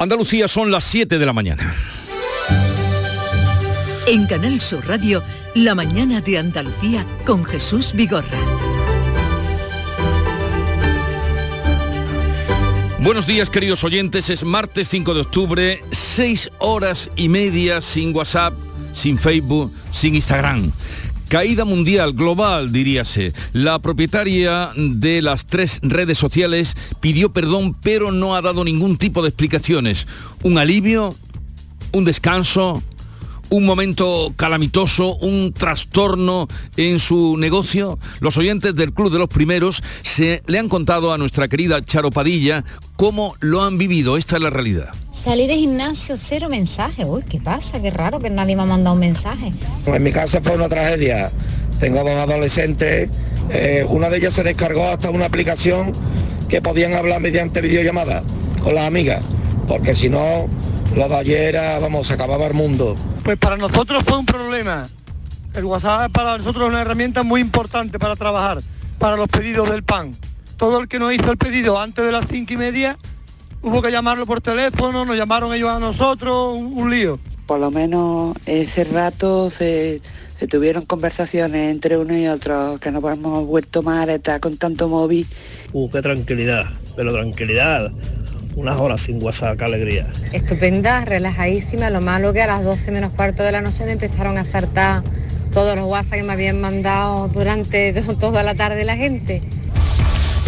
Andalucía son las 7 de la mañana. En Canal Sur Radio, La mañana de Andalucía con Jesús Vigorra. Buenos días queridos oyentes, es martes 5 de octubre, 6 horas y media sin WhatsApp, sin Facebook, sin Instagram. Caída mundial, global, diríase. La propietaria de las tres redes sociales pidió perdón, pero no ha dado ningún tipo de explicaciones. ¿Un alivio? ¿Un descanso? Un momento calamitoso, un trastorno en su negocio? Los oyentes del Club de los Primeros se le han contado a nuestra querida Charo Padilla cómo lo han vivido. Esta es la realidad. Salí de gimnasio, cero mensaje. Uy, ¿qué pasa? Qué raro que nadie me ha mandado un mensaje. En mi casa fue una tragedia. Tengo dos adolescentes. Eh, una de ellas se descargó hasta una aplicación que podían hablar mediante videollamada con las amigas. Porque si no, lo de ayer era, vamos, se acababa el mundo. Pues para nosotros fue un problema. El WhatsApp para nosotros es una herramienta muy importante para trabajar, para los pedidos del pan. Todo el que nos hizo el pedido antes de las cinco y media, hubo que llamarlo por teléfono, nos llamaron ellos a nosotros, un, lío. Por lo menos ese rato se, tuvieron conversaciones entre uno y otro, que nos hemos vuelto mal estar con tanto móvil. Uh, qué tranquilidad, pero tranquilidad unas horas sin WhatsApp, qué alegría. Estupenda, relajadísima, lo malo que a las 12 menos cuarto de la noche me empezaron a saltar todos los WhatsApp que me habían mandado durante toda la tarde la gente.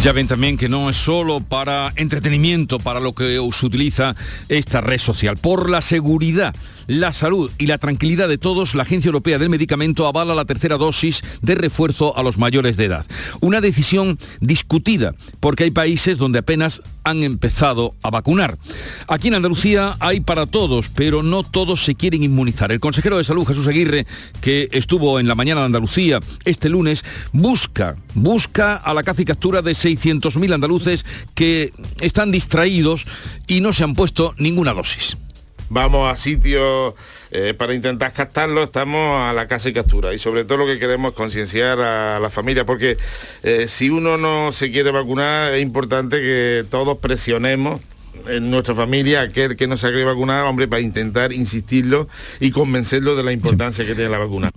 Ya ven también que no es solo para entretenimiento, para lo que se utiliza esta red social. Por la seguridad la salud y la tranquilidad de todos, la Agencia Europea del Medicamento avala la tercera dosis de refuerzo a los mayores de edad. Una decisión discutida porque hay países donde apenas han empezado a vacunar. Aquí en Andalucía hay para todos, pero no todos se quieren inmunizar. El consejero de salud, Jesús Aguirre, que estuvo en la mañana de Andalucía este lunes, busca, busca a la caza y captura de 600.000 andaluces que están distraídos y no se han puesto ninguna dosis vamos a sitios eh, para intentar captarlo, estamos a la casa y captura. Y sobre todo lo que queremos es concienciar a la familia, porque eh, si uno no se quiere vacunar, es importante que todos presionemos en nuestra familia aquel que no se querido vacunar, hombre, para intentar insistirlo y convencerlo de la importancia que tiene la vacuna.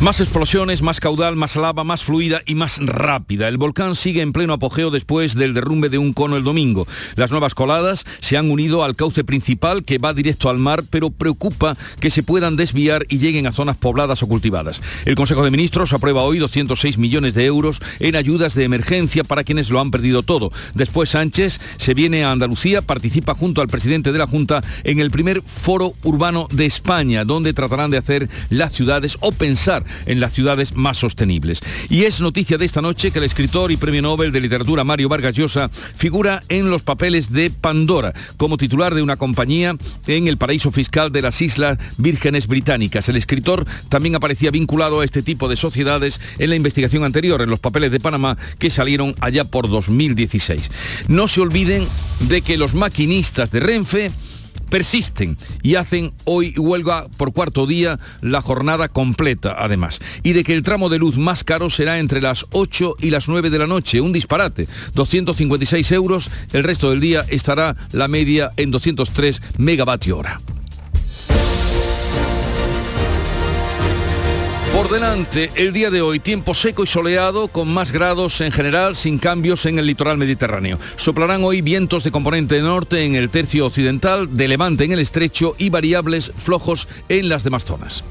Más explosiones, más caudal, más lava, más fluida y más rápida. El volcán sigue en pleno apogeo después del derrumbe de un cono el domingo. Las nuevas coladas se han unido al cauce principal que va directo al mar, pero preocupa que se puedan desviar y lleguen a zonas pobladas o cultivadas. El Consejo de Ministros aprueba hoy 206 millones de euros en ayudas de emergencia para quienes lo han perdido todo. Después Sánchez se viene a Andalucía, participa junto al presidente de la Junta en el primer foro urbano de España, donde tratarán de hacer las ciudades o pensar en las ciudades más sostenibles. Y es noticia de esta noche que el escritor y premio Nobel de Literatura Mario Vargas Llosa figura en los papeles de Pandora como titular de una compañía en el paraíso fiscal de las Islas Vírgenes Británicas. El escritor también aparecía vinculado a este tipo de sociedades en la investigación anterior, en los papeles de Panamá que salieron allá por 2016. No se olviden de que los maquinistas de Renfe persisten y hacen hoy huelga por cuarto día la jornada completa además. Y de que el tramo de luz más caro será entre las 8 y las 9 de la noche, un disparate, 256 euros, el resto del día estará la media en 203 megavatio hora. Por delante, el día de hoy, tiempo seco y soleado, con más grados en general, sin cambios en el litoral mediterráneo. Soplarán hoy vientos de componente norte en el tercio occidental, de levante en el estrecho y variables flojos en las demás zonas.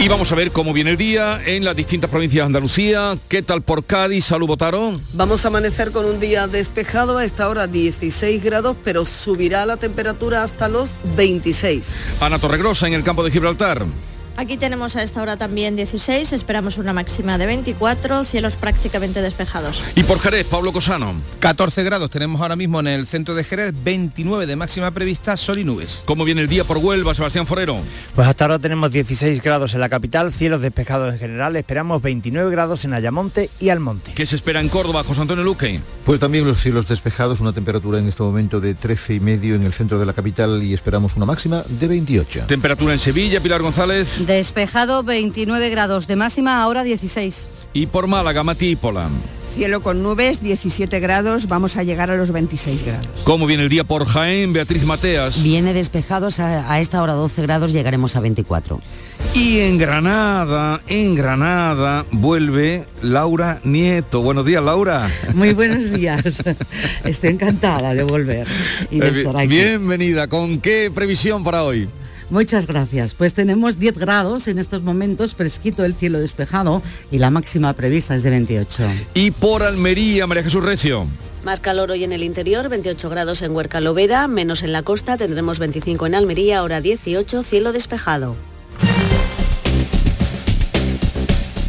Y vamos a ver cómo viene el día en las distintas provincias de Andalucía. ¿Qué tal por Cádiz? Salud, Botaro. Vamos a amanecer con un día despejado a esta hora 16 grados, pero subirá la temperatura hasta los 26. Ana Torregrosa en el campo de Gibraltar. Aquí tenemos a esta hora también 16, esperamos una máxima de 24, cielos prácticamente despejados. Y por Jerez, Pablo Cosano. 14 grados tenemos ahora mismo en el centro de Jerez, 29 de máxima prevista, sol y nubes. ¿Cómo viene el día por Huelva, Sebastián Forero? Pues hasta ahora tenemos 16 grados en la capital, cielos despejados en general, esperamos 29 grados en Ayamonte y Almonte. ¿Qué se espera en Córdoba, José Antonio Luque? Pues también los cielos despejados, una temperatura en este momento de 13 y medio en el centro de la capital y esperamos una máxima de 28. Temperatura en Sevilla, Pilar González. Despejado 29 grados de máxima, ahora 16. Y por Málaga, Matí y Cielo con nubes, 17 grados, vamos a llegar a los 26 grados. ¿Cómo viene el día por Jaén, Beatriz Mateas? Viene despejados a, a esta hora 12 grados, llegaremos a 24. Y en Granada, en Granada, vuelve Laura Nieto. Buenos días, Laura. Muy buenos días. Estoy encantada de volver y de Eh, estar aquí. Bienvenida. ¿Con qué previsión para hoy? Muchas gracias. Pues tenemos 10 grados en estos momentos, fresquito el cielo despejado y la máxima prevista es de 28. Y por Almería, María Jesús Recio. Más calor hoy en el interior, 28 grados en Huerca Lovera, menos en la costa, tendremos 25 en Almería, ahora 18, cielo despejado.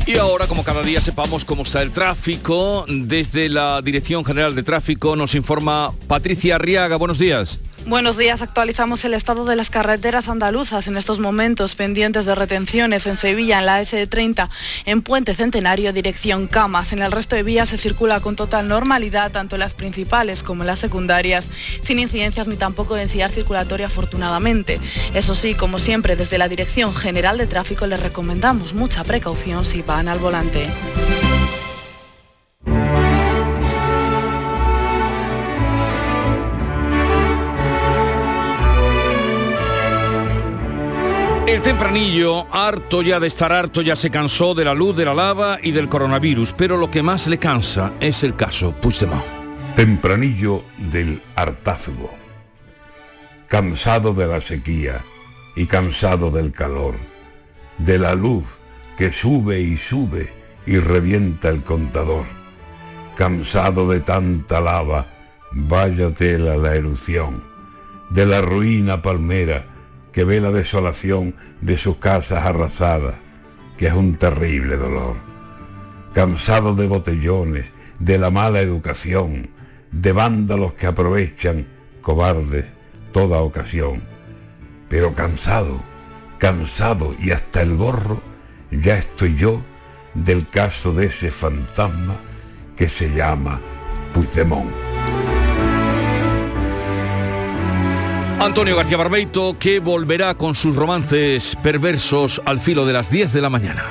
Y ahora, como cada día sepamos cómo está el tráfico, desde la Dirección General de Tráfico nos informa Patricia Arriaga. Buenos días. Buenos días, actualizamos el estado de las carreteras andaluzas en estos momentos pendientes de retenciones en Sevilla, en la S30, en Puente Centenario, dirección Camas. En el resto de vías se circula con total normalidad, tanto las principales como las secundarias, sin incidencias ni tampoco densidad circulatoria afortunadamente. Eso sí, como siempre, desde la Dirección General de Tráfico les recomendamos mucha precaución si van al volante. El tempranillo, harto ya de estar harto, ya se cansó de la luz, de la lava y del coronavirus, pero lo que más le cansa es el caso Puigdemont. Tempranillo del hartazgo. Cansado de la sequía y cansado del calor, de la luz que sube y sube y revienta el contador. Cansado de tanta lava, vaya tela la erupción, de la ruina palmera que ve la desolación de sus casas arrasadas, que es un terrible dolor. Cansado de botellones, de la mala educación, de vándalos que aprovechan, cobardes, toda ocasión. Pero cansado, cansado y hasta el gorro, ya estoy yo del caso de ese fantasma que se llama Puigdemont. Antonio García Barbeito, que volverá con sus romances perversos al filo de las 10 de la mañana.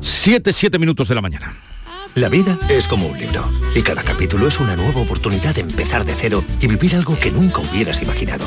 Siete, siete minutos de la mañana. La vida es como un libro y cada capítulo es una nueva oportunidad de empezar de cero y vivir algo que nunca hubieras imaginado.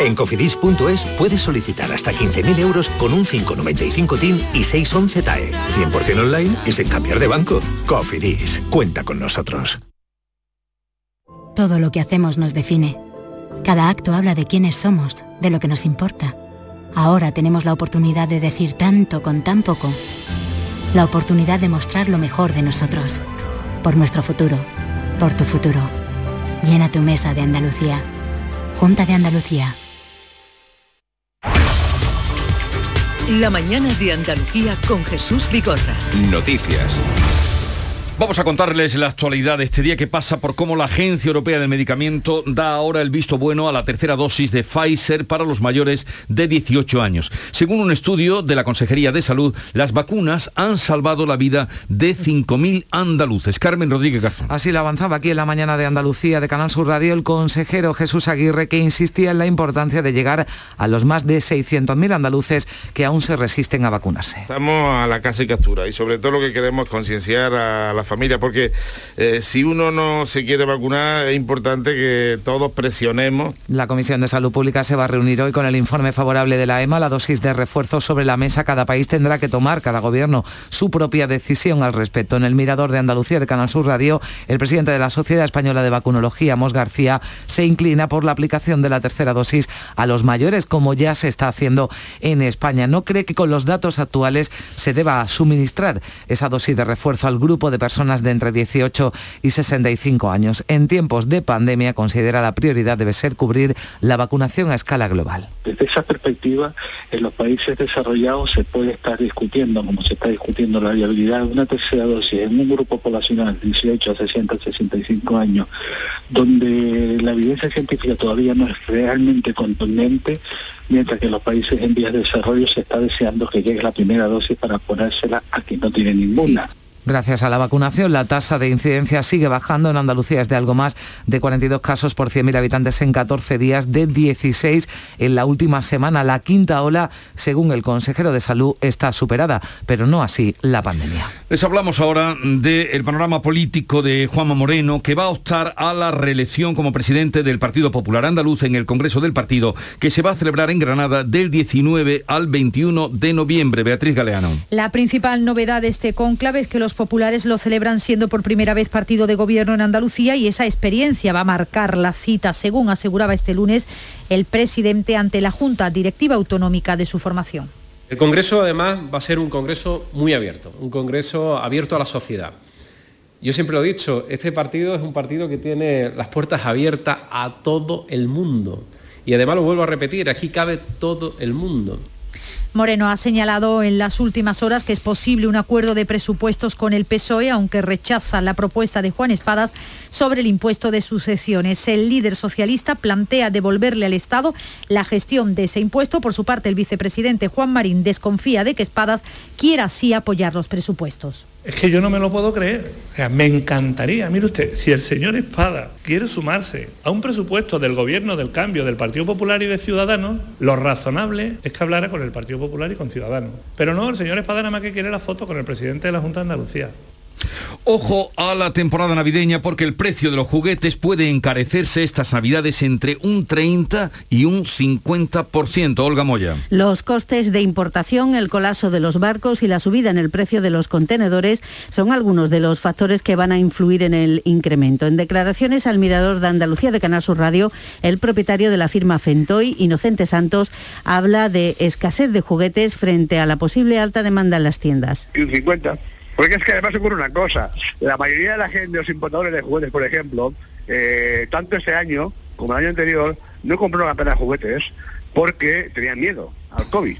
En cofidis.es puedes solicitar hasta 15.000 euros con un 595 TIN y 611 TAE. 100% online y sin cambiar de banco. Cofidis, cuenta con nosotros. Todo lo que hacemos nos define. Cada acto habla de quiénes somos, de lo que nos importa. Ahora tenemos la oportunidad de decir tanto con tan poco. La oportunidad de mostrar lo mejor de nosotros. Por nuestro futuro. Por tu futuro. Llena tu mesa de Andalucía. Junta de Andalucía. La mañana de Andalucía con Jesús Vigorra. Noticias. Vamos a contarles la actualidad de este día que pasa por cómo la Agencia Europea del Medicamento da ahora el visto bueno a la tercera dosis de Pfizer para los mayores de 18 años. Según un estudio de la Consejería de Salud, las vacunas han salvado la vida de 5.000 andaluces. Carmen Rodríguez Garzón. Así lo avanzaba aquí en la mañana de Andalucía de Canal Sur Radio el consejero Jesús Aguirre que insistía en la importancia de llegar a los más de 600.000 andaluces que aún se resisten a vacunarse. Estamos a la casa y captura y sobre todo lo que queremos es concienciar a la familia porque eh, si uno no se quiere vacunar es importante que todos presionemos. La Comisión de Salud Pública se va a reunir hoy con el informe favorable de la EMA, la dosis de refuerzo sobre la mesa. Cada país tendrá que tomar, cada gobierno, su propia decisión al respecto. En el Mirador de Andalucía de Canal Sur Radio, el presidente de la Sociedad Española de Vacunología, Mos García, se inclina por la aplicación de la tercera dosis a los mayores, como ya se está haciendo en España. No cree que con los datos actuales se deba suministrar esa dosis de refuerzo al grupo de personas personas de entre 18 y 65 años. En tiempos de pandemia considera la prioridad debe ser cubrir la vacunación a escala global. Desde esa perspectiva, en los países desarrollados se puede estar discutiendo, como se está discutiendo la viabilidad de una tercera dosis en un grupo poblacional de 18 a 60 a 65 años, donde la evidencia científica todavía no es realmente contundente, mientras que en los países en vías de desarrollo se está deseando que llegue la primera dosis para ponérsela a quien no tiene ninguna. Gracias a la vacunación, la tasa de incidencia sigue bajando. En Andalucía es de algo más de 42 casos por 100.000 habitantes en 14 días, de 16 en la última semana. La quinta ola, según el consejero de Salud, está superada, pero no así la pandemia. Les hablamos ahora del panorama político de Juanma Moreno, que va a optar a la reelección como presidente del Partido Popular Andaluz en el Congreso del Partido, que se va a celebrar en Granada del 19 al 21 de noviembre. Beatriz Galeano. La principal novedad de este cónclave es que los populares lo celebran siendo por primera vez partido de gobierno en Andalucía y esa experiencia va a marcar la cita, según aseguraba este lunes el presidente ante la Junta Directiva Autonómica de su formación. El Congreso además va a ser un Congreso muy abierto, un Congreso abierto a la sociedad. Yo siempre lo he dicho, este partido es un partido que tiene las puertas abiertas a todo el mundo. Y además lo vuelvo a repetir, aquí cabe todo el mundo. Moreno ha señalado en las últimas horas que es posible un acuerdo de presupuestos con el PSOE, aunque rechaza la propuesta de Juan Espadas sobre el impuesto de sucesiones. El líder socialista plantea devolverle al Estado la gestión de ese impuesto. Por su parte, el vicepresidente Juan Marín desconfía de que Espadas quiera así apoyar los presupuestos. Es que yo no me lo puedo creer. O sea, me encantaría, mire usted, si el señor Espada quiere sumarse a un presupuesto del gobierno del cambio del Partido Popular y de Ciudadanos, lo razonable es que hablara con el Partido Popular y con Ciudadanos. Pero no, el señor Espada nada más que quiere la foto con el presidente de la Junta de Andalucía. Ojo a la temporada navideña porque el precio de los juguetes puede encarecerse estas navidades entre un 30 y un 50%. Olga Moya. Los costes de importación, el colapso de los barcos y la subida en el precio de los contenedores son algunos de los factores que van a influir en el incremento. En declaraciones al Mirador de Andalucía de Canal Sur Radio, el propietario de la firma Fentoy, Inocente Santos, habla de escasez de juguetes frente a la posible alta demanda en las tiendas. Un 50 porque es que además ocurre una cosa, la mayoría de la gente, los importadores de juguetes, por ejemplo, eh, tanto este año como el año anterior, no compraron apenas juguetes porque tenían miedo al COVID.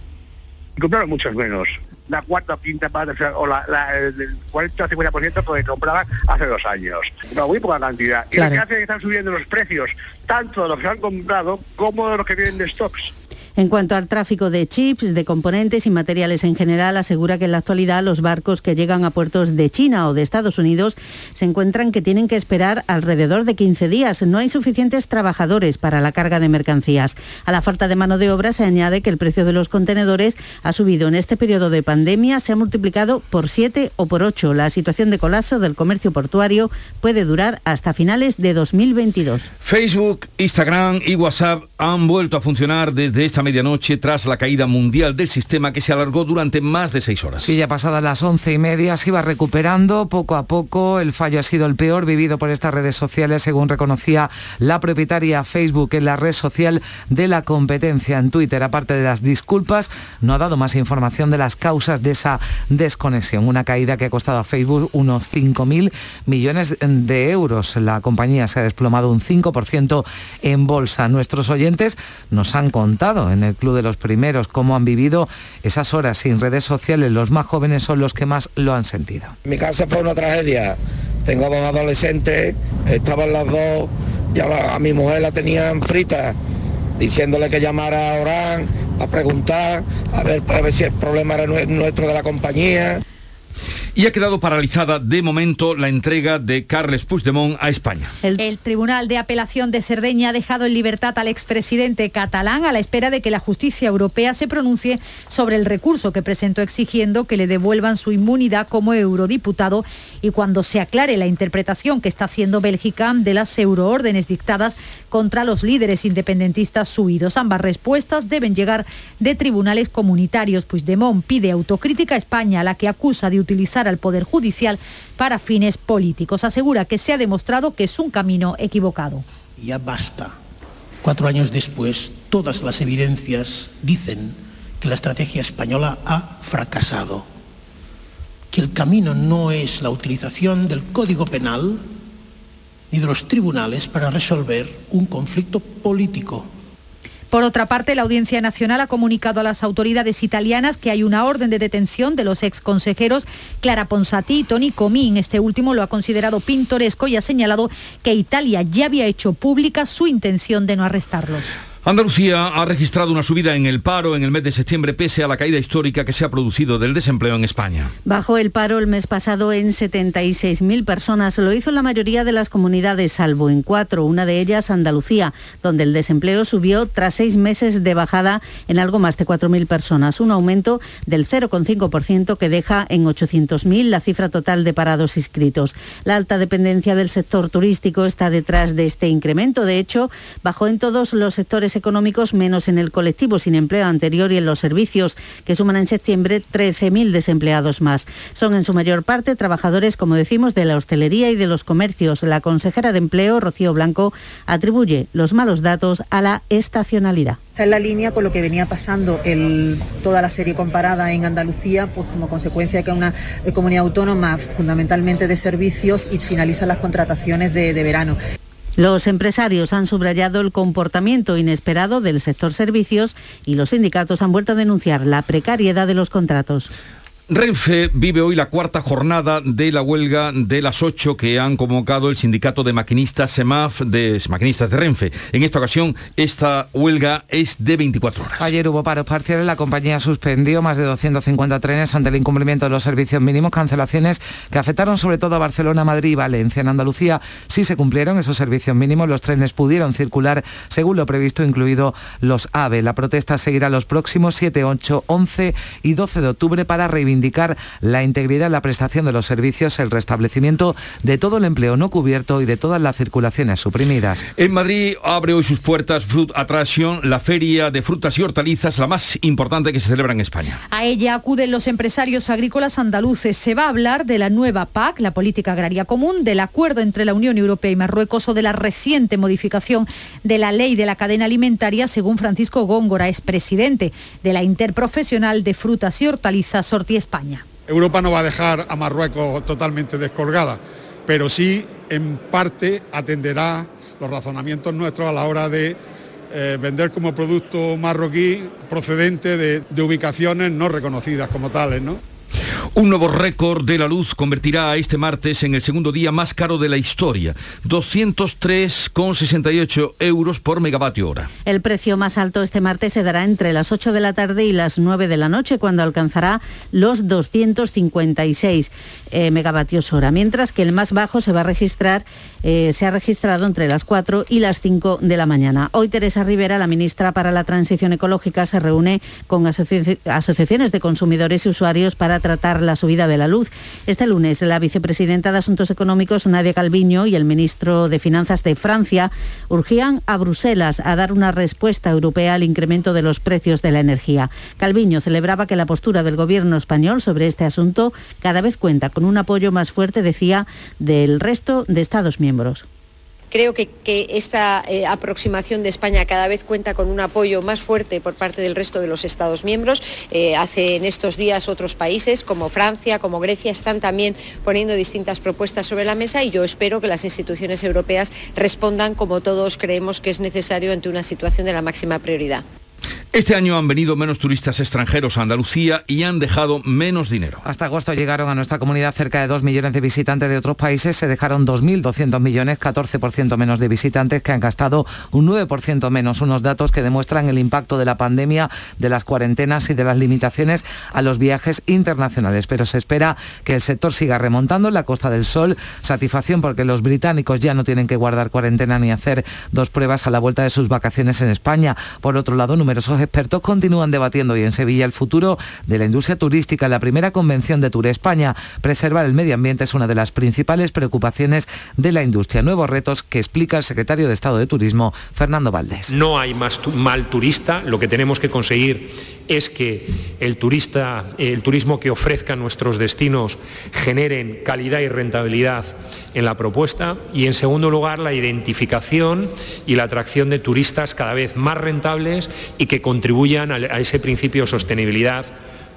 Y compraron muchos menos. La cuarta, quinta parte, o la, el 40-50% porque compraban hace dos años. Una muy poca cantidad. Y lo que hace es que están subiendo los precios, tanto de los que han comprado como de los que vienen de stocks. En cuanto al tráfico de chips, de componentes y materiales en general, asegura que en la actualidad los barcos que llegan a puertos de China o de Estados Unidos se encuentran que tienen que esperar alrededor de 15 días. No hay suficientes trabajadores para la carga de mercancías. A la falta de mano de obra se añade que el precio de los contenedores ha subido en este periodo de pandemia, se ha multiplicado por 7 o por 8. La situación de colapso del comercio portuario puede durar hasta finales de 2022. Facebook, Instagram y WhatsApp han vuelto a funcionar desde esta medianoche tras la caída mundial del sistema que se alargó durante más de seis horas. Sí, ya pasadas las once y media se iba recuperando poco a poco. El fallo ha sido el peor vivido por estas redes sociales, según reconocía la propietaria Facebook en la red social de la competencia en Twitter. Aparte de las disculpas, no ha dado más información de las causas de esa desconexión. Una caída que ha costado a Facebook unos 5.000 millones de euros. La compañía se ha desplomado un 5% en bolsa. Nuestros oyentes nos han contado en el Club de los Primeros, cómo han vivido esas horas sin redes sociales. Los más jóvenes son los que más lo han sentido. Mi casa fue una tragedia. Tengo dos adolescentes, estaban las dos, y a, a mi mujer la tenían frita, diciéndole que llamara a Orán a preguntar, a ver, a ver si el problema era nuestro de la compañía y ha quedado paralizada de momento la entrega de Carles Puigdemont a España. El, el, Tribunal de Apelación de Cerdeña ha dejado en libertad al expresidente catalán a la espera de que la justicia europea se pronuncie sobre el recurso que presentó exigiendo que le devuelvan su inmunidad como eurodiputado y cuando se aclare la interpretación que está haciendo Bélgica de las euroórdenes dictadas contra los líderes independentistas suidos. Ambas respuestas deben llegar de tribunales comunitarios. Puigdemont pide autocrítica a España, a la que acusa de utilizar al Poder Judicial para fines políticos. Asegura que se ha demostrado que es un camino equivocado. Ya basta. Cuatro años después, todas las evidencias dicen que la estrategia española ha fracasado que el camino no es la utilización del Código Penal ni de los tribunales para resolver un conflicto político por otra parte, la Audiencia Nacional ha comunicado a las autoridades italianas que hay una orden de detención de los exconsejeros Clara Ponsati y Tony Comín. Este último lo ha considerado pintoresco y ha señalado que Italia ya había hecho pública su intención de no arrestarlos. Andalucía ha registrado una subida en el paro en el mes de septiembre pese a la caída histórica que se ha producido del desempleo en España. Bajó el paro el mes pasado en 76.000 personas. Lo hizo la mayoría de las comunidades, salvo en cuatro, una de ellas Andalucía, donde el desempleo subió tras seis meses de bajada en algo más de 4.000 personas, un aumento del 0,5% que deja en 800.000 la cifra total de parados inscritos. La alta dependencia del sector turístico está detrás de este incremento. De hecho, bajó en todos los sectores económicos, menos en el colectivo sin empleo anterior y en los servicios, que suman en septiembre 13.000 desempleados más. Son en su mayor parte trabajadores, como decimos, de la hostelería y de los comercios. La consejera de Empleo, Rocío Blanco, atribuye los malos datos a la estacionalidad. Está en la línea con lo que venía pasando toda la serie comparada en Andalucía, pues como consecuencia de que una eh, comunidad autónoma fundamentalmente de servicios y finalizan las contrataciones de verano. Los empresarios han subrayado el comportamiento inesperado del sector servicios y los sindicatos han vuelto a denunciar la precariedad de los contratos. Renfe vive hoy la cuarta jornada de la huelga de las ocho que han convocado el sindicato de maquinistas SEMAF, de maquinistas de Renfe. En esta ocasión, esta huelga es de 24 horas. Ayer hubo paros parciales, la compañía suspendió más de 250 trenes ante el incumplimiento de los servicios mínimos, cancelaciones que afectaron sobre todo a Barcelona, Madrid y Valencia. En Andalucía sí se cumplieron esos servicios mínimos, los trenes pudieron circular según lo previsto, incluido los AVE. La protesta seguirá los próximos 7, 8, 11 y 12 de octubre para reivindicar indicar la integridad en la prestación de los servicios, el restablecimiento de todo el empleo no cubierto y de todas las circulaciones suprimidas. En Madrid abre hoy sus puertas Fruit Attraction, la feria de frutas y hortalizas, la más importante que se celebra en España. A ella acuden los empresarios agrícolas andaluces. Se va a hablar de la nueva PAC, la Política Agraria Común, del acuerdo entre la Unión Europea y Marruecos o de la reciente modificación de la ley de la cadena alimentaria, según Francisco Góngora, es presidente de la Interprofesional de Frutas y Hortalizas Sorti Europa no va a dejar a Marruecos totalmente descolgada, pero sí en parte atenderá los razonamientos nuestros a la hora de eh, vender como producto marroquí procedente de, de ubicaciones no reconocidas como tales, ¿no? Un nuevo récord de la luz convertirá a este martes en el segundo día más caro de la historia, 203,68 euros por megavatio hora. El precio más alto este martes se dará entre las 8 de la tarde y las 9 de la noche, cuando alcanzará los 256 eh, megavatios hora, mientras que el más bajo se va a registrar, eh, se ha registrado entre las 4 y las 5 de la mañana. Hoy Teresa Rivera, la ministra para la Transición Ecológica, se reúne con asociaciones de consumidores y usuarios para tratar la subida de la luz. Este lunes, la vicepresidenta de Asuntos Económicos, Nadia Calviño, y el ministro de Finanzas de Francia urgían a Bruselas a dar una respuesta europea al incremento de los precios de la energía. Calviño celebraba que la postura del gobierno español sobre este asunto cada vez cuenta con un apoyo más fuerte, decía, del resto de Estados miembros. Creo que, esta eh, aproximación de España cada vez cuenta con un apoyo más fuerte por parte del resto de los Estados miembros. Eh, hace en estos días otros países como Francia, como Grecia, están también poniendo distintas propuestas sobre la mesa y yo espero que las instituciones europeas respondan como todos creemos que es necesario ante una situación de la máxima prioridad. Este año han venido menos turistas extranjeros a Andalucía y han dejado menos dinero. Hasta agosto llegaron a nuestra comunidad cerca de 2 millones de visitantes de otros países. Se dejaron 2.200 millones, 14% menos de visitantes que han gastado un 9% menos. Unos datos que demuestran el impacto de la pandemia, de las cuarentenas y de las limitaciones a los viajes internacionales. Pero se espera que el sector siga remontando en la Costa del Sol. Satisfacción porque los británicos ya no tienen que guardar cuarentena ni hacer dos pruebas a la vuelta de sus vacaciones en España. Por otro lado, numerosos expertos continúan debatiendo hoy en Sevilla el futuro de la industria turística. La primera convención de Tour España, preservar el medio ambiente es una de las principales preocupaciones de la industria. Nuevos retos que explica el secretario de Estado de Turismo, Fernando Valdés. No hay más mal turista, lo que tenemos que conseguir es que el turista, el turismo que ofrezcan nuestros destinos generen calidad y rentabilidad en la propuesta. Y en segundo lugar la identificación y la atracción de turistas cada vez más rentables y que contribuyan a ese principio de sostenibilidad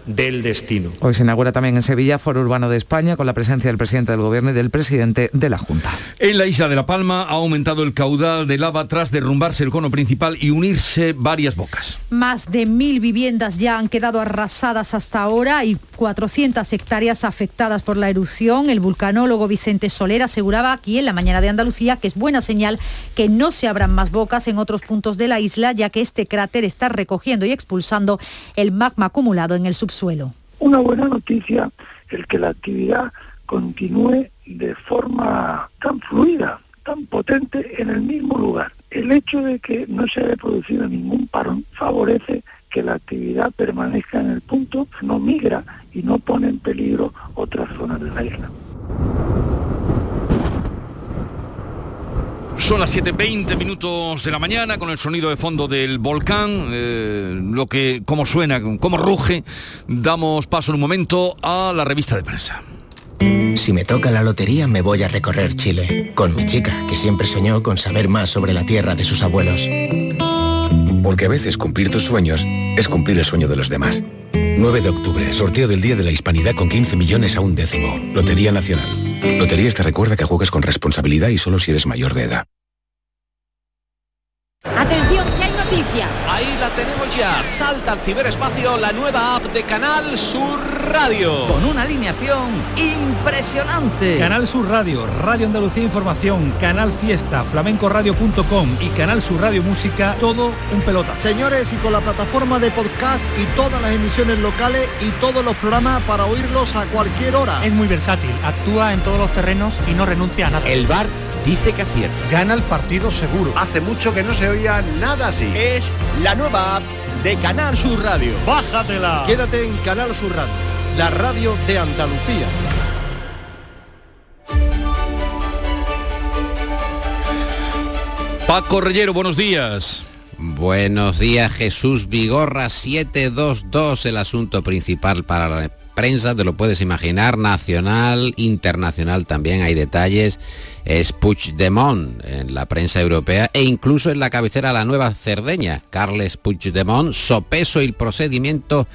del destino. Hoy se inaugura también en Sevilla Foro Urbano de España con la presencia del presidente del Gobierno y del presidente de la Junta. En la isla de La Palma ha aumentado el caudal de lava tras derrumbarse el cono principal y unirse varias bocas. Más de mil viviendas ya han quedado arrasadas hasta ahora y 400 hectáreas afectadas por la erupción. El vulcanólogo Vicente Soler aseguraba aquí en la mañana de Andalucía que es buena señal que no se abran más bocas en otros puntos de la isla, ya que este cráter está recogiendo y expulsando el magma acumulado en el subsuelo. Una buena noticia el que la actividad continúe de forma tan fluida, tan potente en el mismo lugar. El hecho de que no se haya producido ningún parón favorece que la actividad permanezca en el punto, no migra y no pone en peligro otras zonas de la isla. Son las 7.20 minutos de la mañana con el sonido de fondo del volcán, eh, lo que, cómo suena, cómo ruge. Damos paso en un momento a la revista de prensa. Si me toca la lotería me voy a recorrer Chile, con mi chica, que siempre soñó con saber más sobre la tierra de sus abuelos. Porque a veces cumplir tus sueños es cumplir el sueño de los demás. 9 de octubre, sorteo del Día de la Hispanidad con 15 millones a un décimo. Lotería Nacional. Loterías te recuerda que juegues con responsabilidad y solo si eres mayor de edad. Atención, que hay noticia. Ahí la tenemos ya. Salta al ciberespacio la nueva app de Canal Sur Radio. Con una alineación impresionante. Canal Sur Radio, Radio Andalucía Información, Canal Fiesta, flamencoradio.com y Canal Sur Radio Música, todo un pelota. Señores, y con la plataforma de podcast y todas las emisiones locales y todos los programas para oírlos a cualquier hora. Es muy versátil, actúa en todos los terrenos y no renuncia a nada. El bar dice que acierta. Gana el partido seguro. Hace mucho que no se oía nada así. Es la nueva app de Canal Sur Radio. Bájatela. Quédate en Canal Sur Radio, la radio de Andalucía. Paco Reyero, buenos días. Buenos días, Jesús Vigorra 722, el asunto principal para la prensa, te lo puedes imaginar, nacional, internacional también hay detalles, es Puigdemont en la prensa europea e incluso en la cabecera la nueva Cerdeña, Carles Puigdemont, sopeso el procedimiento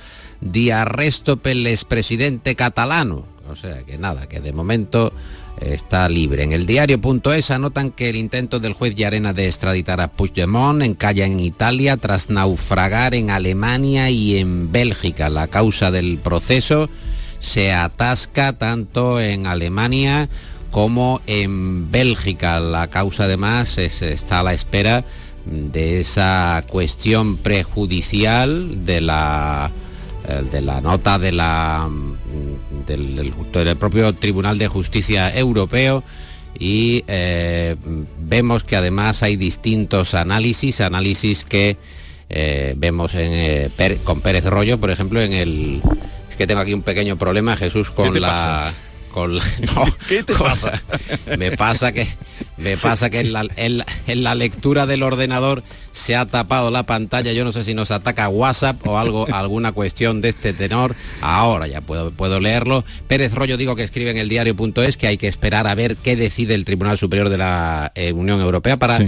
de arresto pel expresidente catalano. O sea que nada, que de momento está libre. En el diario.es anotan que el intento del juez Llarena de extraditar a Puigdemont encalla en Italia tras naufragar en Alemania y en Bélgica. La causa del proceso se atasca tanto en Alemania como en Bélgica. La causa además está a la espera de esa cuestión prejudicial de la eh, de la nota de la, mm, del, del, propio Tribunal de Justicia Europeo y eh, vemos que además hay distintos análisis, análisis que eh, vemos en, con Pérez Rollo, por ejemplo, en el... Es que tengo aquí un pequeño problema, Jesús, con la... ¿Qué te pasa? Me pasa que me pasa que en la, en, la, lectura del ordenador se ha tapado la pantalla. Yo no sé si nos ataca WhatsApp o algo, alguna cuestión de este tenor. Ahora ya puedo, puedo leerlo. Pérez Rollo digo que escribe en el diario.es que hay que esperar a ver qué decide el Tribunal Superior de la eh, Unión Europea para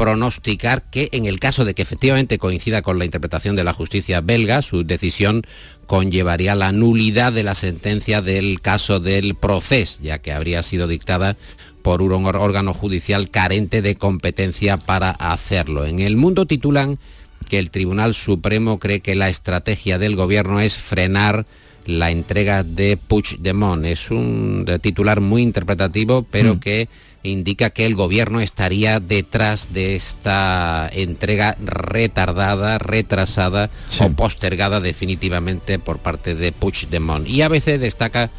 pronosticar que en el caso de que efectivamente coincida con la interpretación de la justicia belga, su decisión conllevaría la nulidad de la sentencia del caso del proceso, ya que habría sido dictada por un órgano judicial carente de competencia para hacerlo. En el mundo titulan que el Tribunal Supremo cree que la estrategia del gobierno es frenar la entrega de Puigdemont. Es un titular muy interpretativo, pero mm. que indica que el gobierno estaría detrás de esta entrega retardada, retrasada o postergada definitivamente por parte de Puigdemont. Y a veces destaca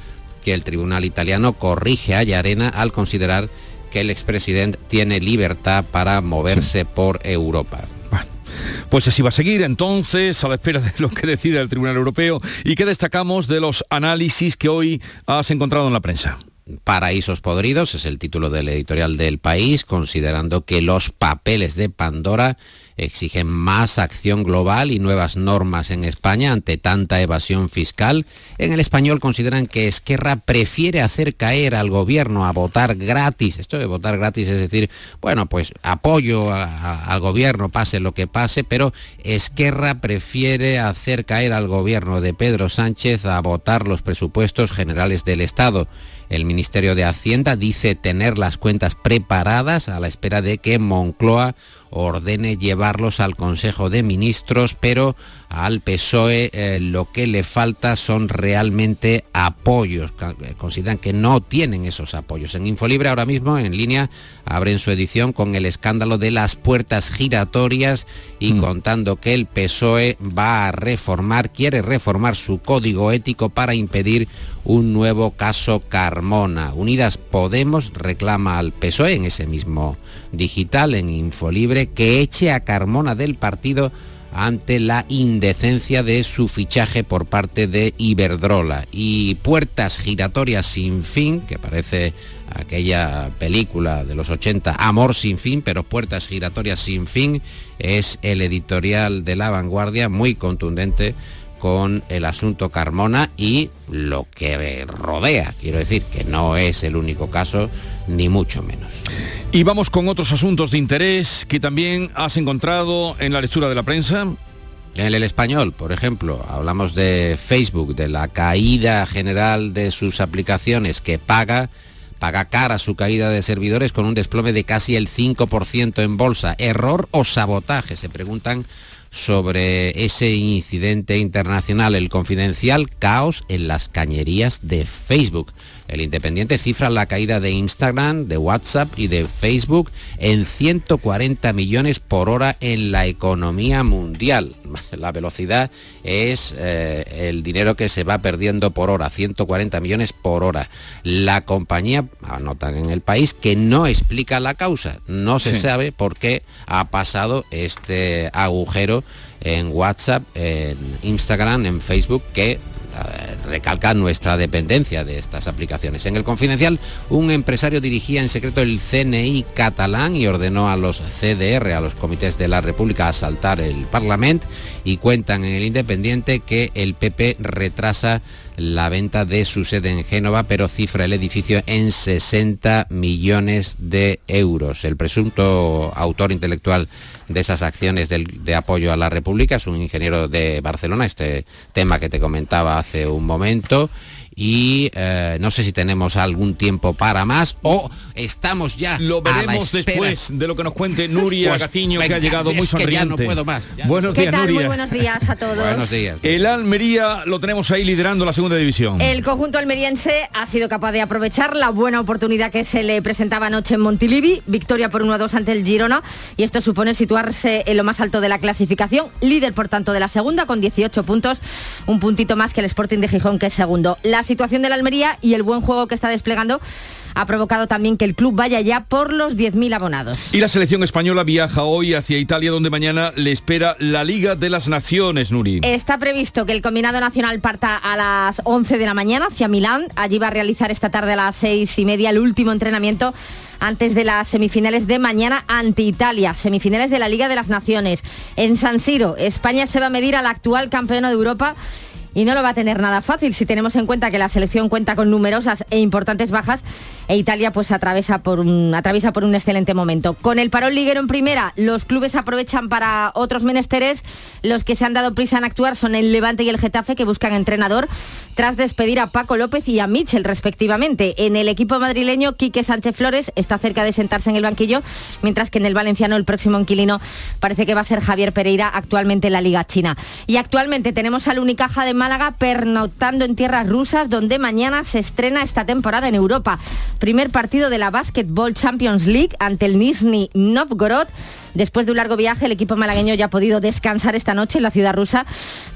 que el tribunal italiano corrige a Llarena al considerar que el expresidente tiene libertad para moverse por Europa. Pues así va a seguir entonces a la espera de lo que decida el Tribunal Europeo y que destacamos de los análisis que hoy has encontrado en la prensa. Paraísos podridos es el título del editorial del país, considerando que los papeles de Pandora exigen más acción global y nuevas normas en España ante tanta evasión fiscal. En el español consideran que Esquerra prefiere hacer caer al gobierno a votar gratis. Esto de votar gratis es decir, bueno, pues apoyo al gobierno, pase lo que pase, pero Esquerra prefiere hacer caer al gobierno de Pedro Sánchez a votar los presupuestos generales del Estado. El Ministerio de Hacienda dice tener las cuentas preparadas a la espera de que Moncloa ordene llevarlos al Consejo de Ministros, pero al PSOE eh, lo que le falta son realmente apoyos. Eh, consideran que no tienen esos apoyos. En Infolibre ahora mismo en línea abren su edición con el escándalo de las puertas giratorias y mm. contando que el PSOE va a reformar, quiere reformar su código ético para impedir un nuevo caso Carmona. Unidas Podemos reclama al PSOE en ese mismo digital, en Infolibre, que eche a Carmona del partido ante la indecencia de su fichaje por parte de Iberdrola. Y Puertas Giratorias sin fin, que parece aquella película de los 80, Amor sin fin, pero Puertas Giratorias sin fin, es el editorial de la vanguardia muy contundente con el asunto Carmona y lo que rodea. Quiero decir que no es el único caso, ni mucho menos. Y vamos con otros asuntos de interés que también has encontrado en la lectura de la prensa. En el español, por ejemplo, hablamos de Facebook, de la caída general de sus aplicaciones que paga paga cara su caída de servidores con un desplome de casi el 5% en bolsa. ¿Error o sabotaje? Se preguntan sobre ese incidente internacional, el confidencial caos en las cañerías de Facebook. El Independiente cifra la caída de Instagram, de WhatsApp y de Facebook en 140 millones por hora en la economía mundial. La velocidad es eh, el dinero que se va perdiendo por hora, 140 millones por hora. La compañía, anotan en el país, que no explica la causa. No se sabe por qué ha pasado este agujero en WhatsApp, en Instagram, en Facebook, que recalca nuestra dependencia de estas aplicaciones. En el confidencial, un empresario dirigía en secreto el CNI catalán y ordenó a los CDR, a los comités de la República, asaltar el Parlamento y cuentan en el Independiente que el PP retrasa la venta de su sede en Génova, pero cifra el edificio en 60 millones de euros. El presunto autor intelectual de esas acciones de, apoyo a la República. Es un ingeniero de Barcelona, este tema que te comentaba hace un momento y eh, no sé si tenemos algún tiempo para más o estamos ya lo veremos después de lo que nos cuente Nuria pues, Gaciño que ha llegado muy sonriente. ya no puedo más. buenos días, Nuria. Muy buenos días a todos. buenos días. El Almería lo tenemos ahí liderando la segunda división. El conjunto almeriense ha sido capaz de aprovechar la buena oportunidad que se le presentaba anoche en Montilivi, victoria por 1 a 2 ante el Girona y esto supone situarse en lo más alto de la clasificación, líder por tanto de la segunda con 18 puntos, un puntito más que el Sporting de Gijón que es segundo. La situación de la Almería y el buen juego que está desplegando ha provocado también que el club vaya ya por los 10.000 abonados. Y la selección española viaja hoy hacia Italia, donde mañana le espera la Liga de las Naciones, Nuri. Está previsto que el combinado nacional parta a las 11 de la mañana hacia Milán. Allí va a realizar esta tarde a las 6 y media el último entrenamiento antes de las semifinales de mañana ante Italia, semifinales de la Liga de las Naciones. En San Siro, España se va a medir al actual campeón de Europa y no lo va a tener nada fácil. Si tenemos en cuenta que la selección cuenta con numerosas e importantes bajas e Italia pues atraviesa por un, atraviesa por un excelente momento. Con el parón liguero en primera, los clubes aprovechan para otros menesteres. Los que se han dado prisa en actuar son el Levante y el Getafe que buscan entrenador tras despedir a Paco López y a Mitchell respectivamente. En el equipo madrileño, Quique Sánchez Flores está cerca de sentarse en el banquillo, mientras que en el valenciano el próximo inquilino parece que va a ser Javier Pereira actualmente en la Liga China. Y actualmente tenemos al Unicaja de Málaga pernoctando en tierras rusas, donde mañana se estrena esta temporada en Europa. Primer partido de la Basketball Champions League ante el Nizhny Novgorod. Después de un largo viaje, el equipo malagueño ya ha podido descansar esta noche en la ciudad rusa,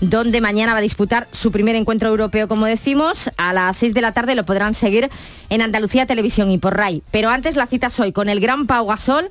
donde mañana va a disputar su primer encuentro europeo, como decimos. A las 6 de la tarde lo podrán seguir en Andalucía Televisión y por RAI. Pero antes la cita hoy con el gran Pau Gasol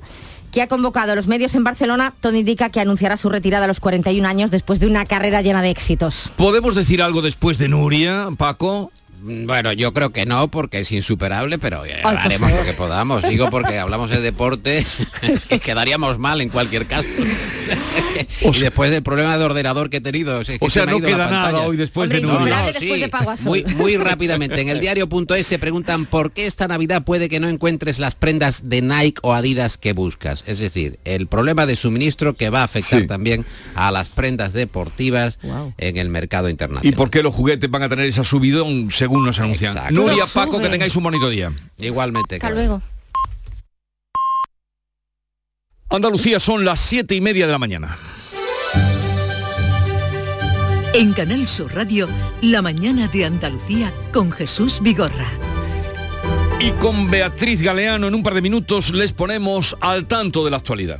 que ha convocado a los medios en Barcelona, Tony indica que anunciará su retirada a los 41 años después de una carrera llena de éxitos. ¿Podemos decir algo después de Nuria, Paco? Bueno, yo creo que no, porque es insuperable, pero haremos lo que podamos. Digo porque hablamos de deporte, es que quedaríamos mal en cualquier caso. y después del problema de ordenador que he tenido. es que O se sea, no queda nada pantalla. hoy después de No, Nuria. no, Después sí. de muy, muy rápidamente. En el diario.es se preguntan por qué esta Navidad puede que no encuentres las prendas de Nike o Adidas que buscas. Es decir, el problema de suministro que va a afectar Sí. también a las prendas deportivas en el mercado internacional. ¿Y por qué los juguetes van a tener esa subidón según nos anuncian? Exacto. Nuria, Paco, que tengáis un bonito día. Igualmente. Hasta luego. Andalucía son las siete y media de la mañana. En Canal Sur Radio, La mañana de Andalucía con Jesús Vigorra. Y con Beatriz Galeano en un par de minutos les ponemos al tanto de la actualidad.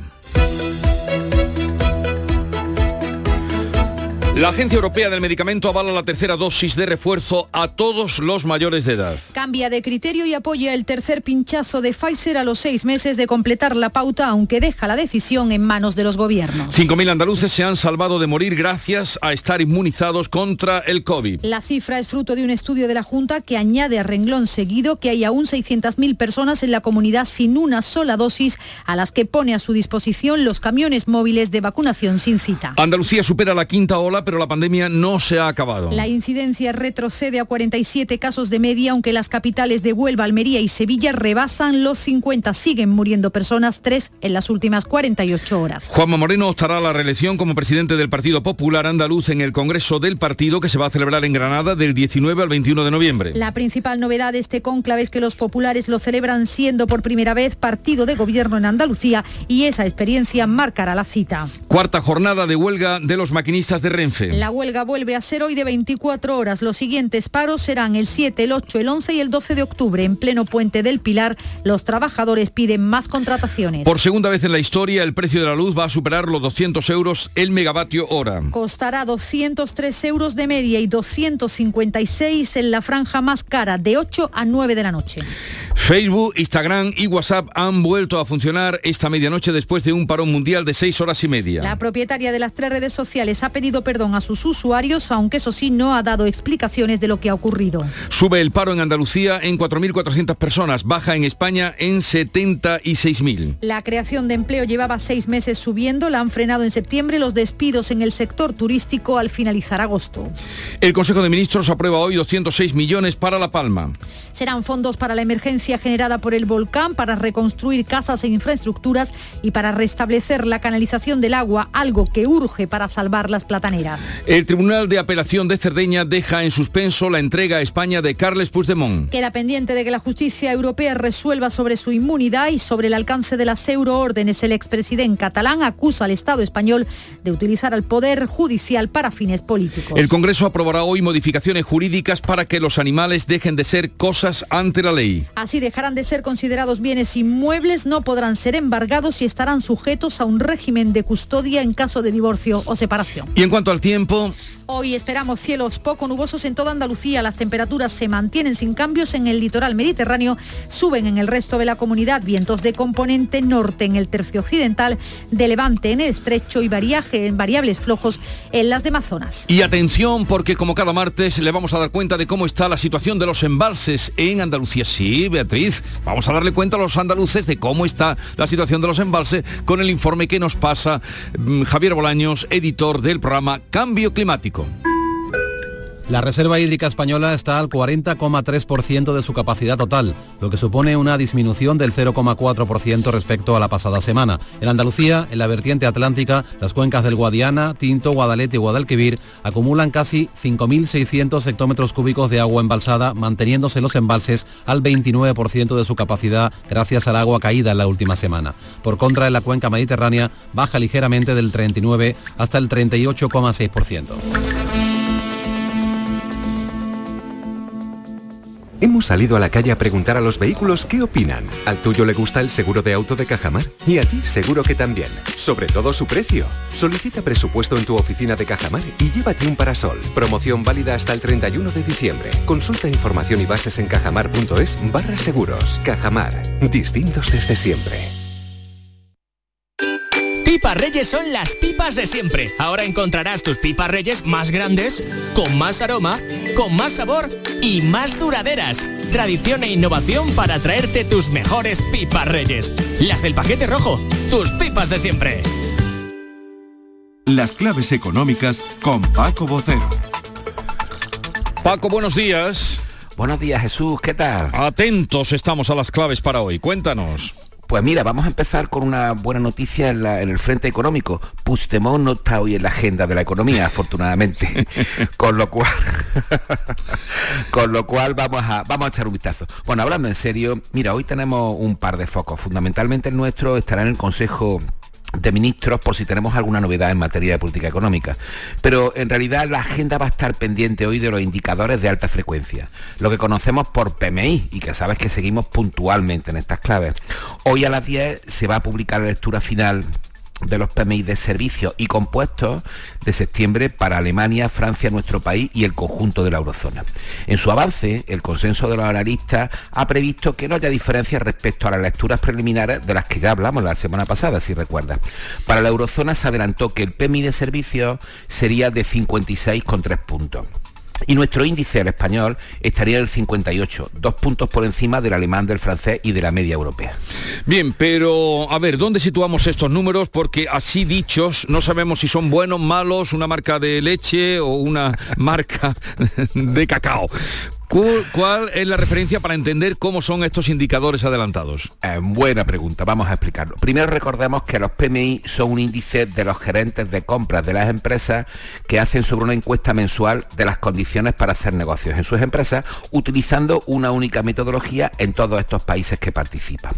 La Agencia Europea del Medicamento avala la tercera dosis de refuerzo a todos los mayores de edad. Cambia de criterio y apoya el tercer pinchazo de Pfizer a los seis meses de completar la pauta, aunque deja la decisión en manos de los gobiernos. 5.000 andaluces se han salvado de morir gracias a estar inmunizados contra el COVID. La cifra es fruto de un estudio de la Junta que añade a renglón seguido que hay aún 600.000 personas en la comunidad sin una sola dosis, a las que pone a su disposición los camiones móviles de vacunación sin cita. Andalucía supera la quinta ola, pero la pandemia no se ha acabado. La incidencia retrocede a 47 casos de media, aunque las capitales de Huelva, Almería y Sevilla rebasan los 50. Siguen muriendo personas, tres en las últimas 48 horas. Juanma Moreno optará a la reelección como presidente del Partido Popular Andaluz en el Congreso del Partido que se va a celebrar en Granada del 19 al 21 de noviembre. La principal novedad de este cónclave es que los populares lo celebran siendo por primera vez partido de gobierno en Andalucía y esa experiencia marcará la cita. Cuarta jornada de huelga de los maquinistas de Renfe. La huelga vuelve a ser hoy de 24 horas. Los siguientes paros serán el 7, el 8, el 11 y el 12 de octubre. En pleno puente del Pilar, los trabajadores piden más contrataciones. Por segunda vez en la historia, el precio de la luz va a superar los 200 euros el megavatio hora. Costará 203 euros de media y 256 en la franja más cara, de 8 a 9 de la noche. Facebook, Instagram y WhatsApp han vuelto a funcionar esta medianoche después de un parón mundial de seis horas y media. La propietaria de las tres redes sociales ha pedido perdón a sus usuarios, aunque eso sí no ha dado explicaciones de lo que ha ocurrido. Sube el paro en Andalucía en 4.400 personas, baja en España en 76.000. La creación de empleo llevaba seis meses subiendo, la han frenado en septiembre los despidos en el sector turístico al finalizar agosto. El Consejo de Ministros aprueba hoy 206 millones para La Palma. Serán fondos para la emergencia generada por el volcán, para reconstruir casas e infraestructuras y para restablecer la canalización del agua, algo que urge para salvar las plataneras. El Tribunal de Apelación de Cerdeña deja en suspenso la entrega a España de Carles Puigdemont. Queda pendiente de que la justicia europea resuelva sobre su inmunidad y sobre el alcance de las euroórdenes. El expresidente catalán acusa al Estado español de utilizar al poder judicial para fines políticos. El Congreso aprobará hoy modificaciones jurídicas para que los animales dejen de ser cosas ante la ley. Así dejarán de ser considerados bienes inmuebles, no podrán ser embargados y estarán sujetos a un régimen de custodia en caso de divorcio o separación. Y en cuanto al tiempo, Hoy esperamos cielos poco nubosos en toda Andalucía. Las temperaturas se mantienen sin cambios en el litoral mediterráneo, suben en el resto de la comunidad vientos de componente norte en el tercio occidental, de levante en el estrecho y variaje en variables flojos en las demás zonas. Y atención porque como cada martes le vamos a dar cuenta de cómo está la situación de los embalses en Andalucía. Sí, Beatriz, vamos a darle cuenta a los andaluces de cómo está la situación de los embalses con el informe que nos pasa mm, Javier Bolaños, editor del programa Cambio Climático. La Reserva Hídrica Española está al 40,3% de su capacidad total, lo que supone una disminución del 0,4% respecto a la pasada semana. En Andalucía, en la vertiente atlántica, las cuencas del Guadiana, Tinto, Guadalete y Guadalquivir acumulan casi 5.600 hectómetros cúbicos de agua embalsada, manteniéndose los embalses al 29% de su capacidad gracias al agua caída en la última semana. Por contra, en la cuenca mediterránea baja ligeramente del 39 hasta el 38,6%. Hemos salido a la calle a preguntar a los vehículos qué opinan. ¿Al tuyo le gusta el seguro de auto de Cajamar? Y a ti seguro que también. Sobre todo su precio. Solicita presupuesto en tu oficina de Cajamar y llévate un parasol. Promoción válida hasta el 31 de diciembre. Consulta información y bases en cajamar.es barra seguros. Cajamar. Distintos desde siempre. Pipas Reyes son las pipas de siempre. Ahora encontrarás tus pipas Reyes más grandes, con más aroma, con más sabor y más duraderas. Tradición e innovación para traerte tus mejores pipas Reyes. Las del paquete rojo, tus pipas de siempre. Las claves económicas con Paco Bocero. Paco, buenos días. Buenos días Jesús, ¿qué tal? Atentos estamos a las claves para hoy. Cuéntanos. Pues mira, vamos a empezar con una buena noticia en, el frente económico. Puigdemont no está hoy en la agenda de la economía, afortunadamente. con lo cual, con lo cual vamos a, vamos a echar un vistazo. Bueno, hablando en serio, mira, hoy tenemos un par de focos. Fundamentalmente el nuestro estará en el Consejo de ministros por si tenemos alguna novedad en materia de política económica. Pero en realidad la agenda va a estar pendiente hoy de los indicadores de alta frecuencia, lo que conocemos por PMI y que sabes que seguimos puntualmente en estas claves. Hoy a las 10 se va a publicar la lectura final de los PMI de servicios y compuestos de septiembre para Alemania, Francia, nuestro país y el conjunto de la eurozona. En su avance, el consenso de los analistas ha previsto que no haya diferencias respecto a las lecturas preliminares de las que ya hablamos la semana pasada, si recuerdas. Para la eurozona se adelantó que el PMI de servicios sería de 56,3 puntos. Y nuestro índice, el español, estaría en el 58, dos puntos por encima del alemán, del francés y de la media europea. Bien, pero a ver, ¿dónde situamos estos números? Porque así dichos no sabemos si son buenos, malos, una marca de leche o una marca de cacao. ¿Cuál, es la referencia para entender cómo son estos indicadores adelantados? Eh, buena pregunta, vamos a explicarlo. Primero recordemos que los PMI son un índice de los gerentes de compras de las empresas que hacen sobre una encuesta mensual de las condiciones para hacer negocios en sus empresas utilizando una única metodología en todos estos países que participan.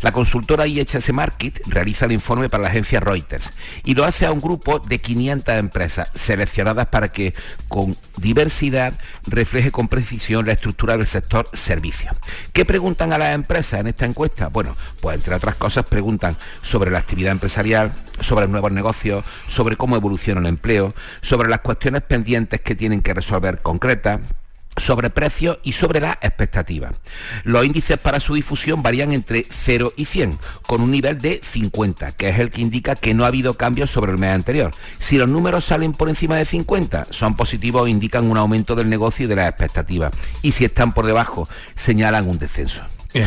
La consultora IHS Market realiza el informe para la agencia Reuters y lo hace a un grupo de 500 empresas seleccionadas para que con diversidad refleje con precisión la estructura del sector servicios. ¿Qué preguntan a las empresas en esta encuesta? Bueno, pues entre otras cosas preguntan sobre la actividad empresarial, sobre nuevos negocios, sobre cómo evoluciona el empleo, sobre las cuestiones pendientes que tienen que resolver concretas, sobre precios y sobre las expectativas. Los índices para su difusión varían entre 0 y 100, con un nivel de 50, que es el que indica que no ha habido cambios sobre el mes anterior. Si los números salen por encima de 50, son positivos o indican un aumento del negocio y de las expectativas. Y si están por debajo, señalan un descenso.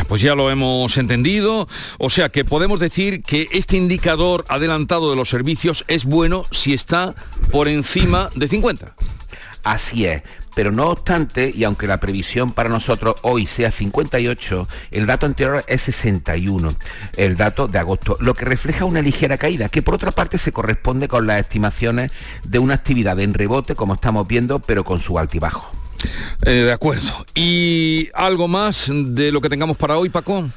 pues ya lo hemos entendido. O sea que podemos decir que este indicador adelantado de los servicios es bueno si está por encima de 50. Así es, pero no obstante, y aunque la previsión para nosotros hoy sea 58, el dato anterior es 61, el dato de agosto, lo que refleja una ligera caída, que por otra parte se corresponde con las estimaciones de una actividad en rebote, como estamos viendo, pero con su altibajo. Eh, de acuerdo. ¿Y algo más de lo que tengamos para hoy, Paco?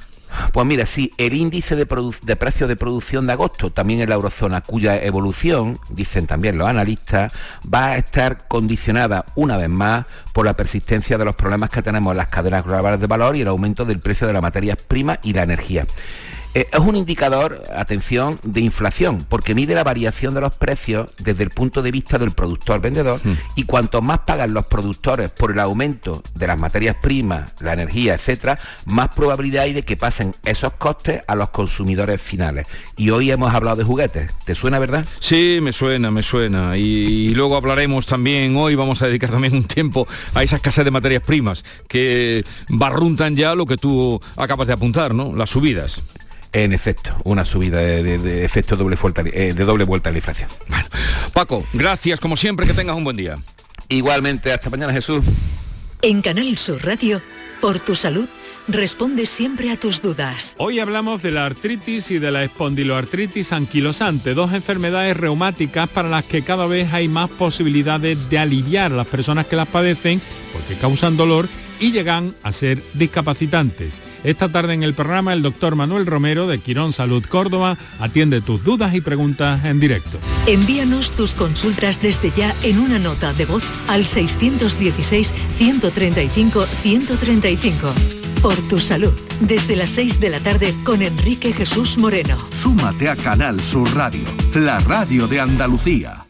Pues mira, sí, el índice de, de precios de producción de agosto, también en la eurozona, cuya evolución, dicen también los analistas, va a estar condicionada una vez más por la persistencia de los problemas que tenemos en las cadenas globales de valor y el aumento del precio de las materias primas y la energía. Eh, es un indicador, atención, de inflación, porque mide la variación de los precios desde el punto de vista del productor vendedor hmm. y cuanto más pagan los productores por el aumento de las materias primas, la energía, etcétera, más probabilidad hay de que pasen esos costes a los consumidores finales. Y hoy hemos hablado de juguetes. ¿Te suena, verdad? Sí, me suena, me suena. Y, luego hablaremos también, hoy vamos a dedicar también un tiempo a esa escasez de materias primas que barruntan ya lo que tú acabas de apuntar, ¿no? Las subidas. En efecto, una subida de, efecto doble vuelta, eh, de doble vuelta a la inflación. Bueno, Paco, gracias como siempre, que tengas un buen día. Igualmente, hasta mañana Jesús. En Canal Sur Radio, por tu salud, responde siempre a tus dudas. Hoy hablamos de la artritis y de la espondiloartritis anquilosante, dos enfermedades reumáticas para las que cada vez hay más posibilidades de aliviar a las personas que las padecen porque causan dolor y llegan a ser discapacitantes. Esta tarde en el programa el doctor Manuel Romero de Quirón Salud Córdoba atiende tus dudas y preguntas en directo. Envíanos tus consultas desde ya en una nota de voz al 616-135-135. Por tu salud, desde las 6 de la tarde con Enrique Jesús Moreno. Súmate a Canal Sur Radio, la radio de Andalucía.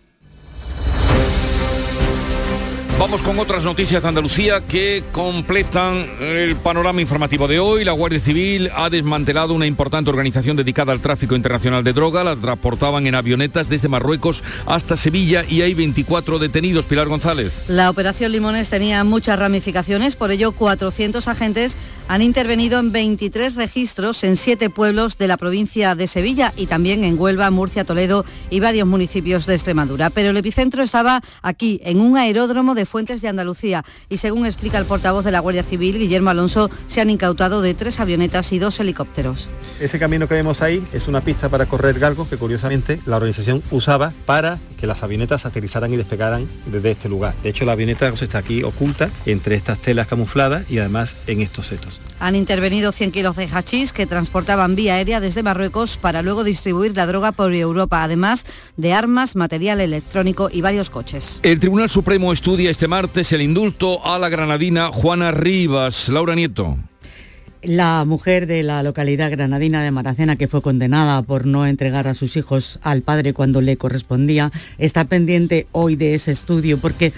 Vamos con otras noticias de Andalucía que completan el panorama informativo de hoy. La Guardia Civil ha desmantelado una importante organización dedicada al tráfico internacional de droga. La transportaban en avionetas desde Marruecos hasta Sevilla y hay 24 detenidos. Pilar González. La operación Limones tenía muchas ramificaciones, por ello 400 agentes han intervenido en 23 registros en siete pueblos de la provincia de Sevilla y también en Huelva, Murcia, Toledo y varios municipios de Extremadura. Pero el epicentro estaba aquí, en un aeródromo de Fuentes de Andalucía y según explica el portavoz de la Guardia Civil, Guillermo Alonso, se han incautado de tres avionetas y dos helicópteros. Ese camino que vemos ahí es una pista para correr galgos que curiosamente la organización usaba para que las avionetas aterrizaran y despegaran desde este lugar. De hecho, la avioneta está aquí oculta entre estas telas camufladas y además en estos setos. Han intervenido 100 kilos de hachís que transportaban vía aérea desde Marruecos para luego distribuir la droga por Europa, además de armas, material electrónico y varios coches. El Tribunal Supremo estudia este martes el indulto a la granadina Juana Rivas. Laura Nieto. La mujer de la localidad granadina de Maracena, que fue condenada por no entregar a sus hijos al padre cuando le correspondía, está pendiente hoy de ese estudio porque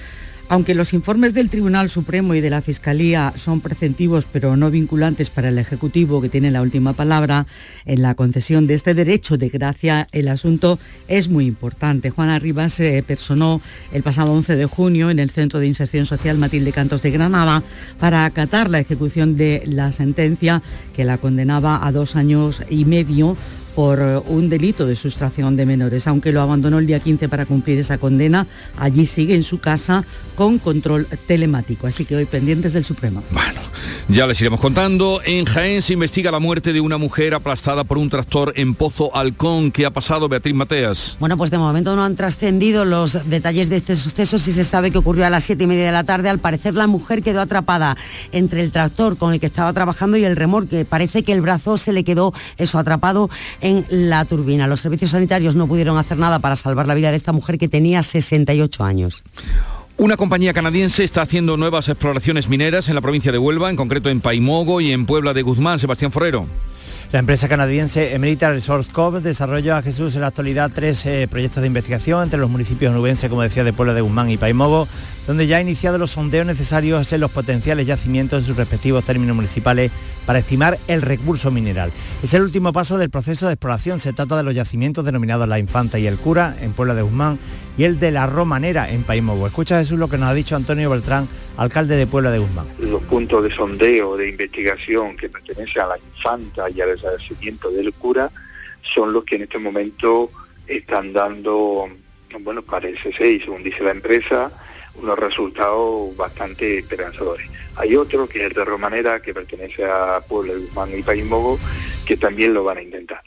aunque los informes del Tribunal Supremo y de la Fiscalía son preceptivos pero no vinculantes para el Ejecutivo, que tiene la última palabra en la concesión de este derecho de gracia, el asunto es muy importante. Juana Rivas se personó el pasado 11 de junio en el Centro de Inserción Social Matilde Cantos de Granada para acatar la ejecución de la sentencia que la condenaba a dos años y medio por eh, un delito de sustracción de menores. Aunque lo abandonó el día 15 para cumplir esa condena, allí sigue en su casa con control telemático. Así que hoy pendientes del Supremo. Bueno, ya les iremos contando. En Jaén se investiga la muerte de una mujer aplastada por un tractor en Pozo Halcón. ¿Qué ha pasado, Beatriz Mateas? Bueno, pues de momento no han trascendido los detalles de este suceso. Si se sabe que ocurrió a las siete y media de la tarde. Al parecer la mujer quedó atrapada entre el tractor con el que estaba trabajando y el remolque. Parece que el brazo se le quedó eso atrapado en la turbina. Los servicios sanitarios no pudieron hacer nada para salvar la vida de esta mujer que tenía 68 años. Una compañía canadiense está haciendo nuevas exploraciones mineras en la provincia de Huelva, en concreto en Paimogo y en Puebla de Guzmán. Sebastián Forero. La empresa canadiense Emerita Resource Corp desarrolla a Jesús en la actualidad tres eh, proyectos de investigación entre los municipios nubenses, como decía, de Puebla de Guzmán y Paimogo, donde ya ha iniciado los sondeos necesarios en los potenciales yacimientos en sus respectivos términos municipales para estimar el recurso mineral. Es el último paso del proceso de exploración. Se trata de los yacimientos denominados La Infanta y el Cura en Puebla de Guzmán y el de La Romanera en Paimogo. Escucha Jesús lo que nos ha dicho Antonio Beltrán, alcalde de Puebla de Guzmán. Los puntos de sondeo, de investigación que pertenecen a La Infanta y al yacimiento del Cura son los que en este momento están dando, bueno, parece ser, según dice la empresa, unos resultados bastante esperanzadores. Hay otro que es el de Romanera, que pertenece a Puebla Guzmán y Paimogo, que también lo van a intentar.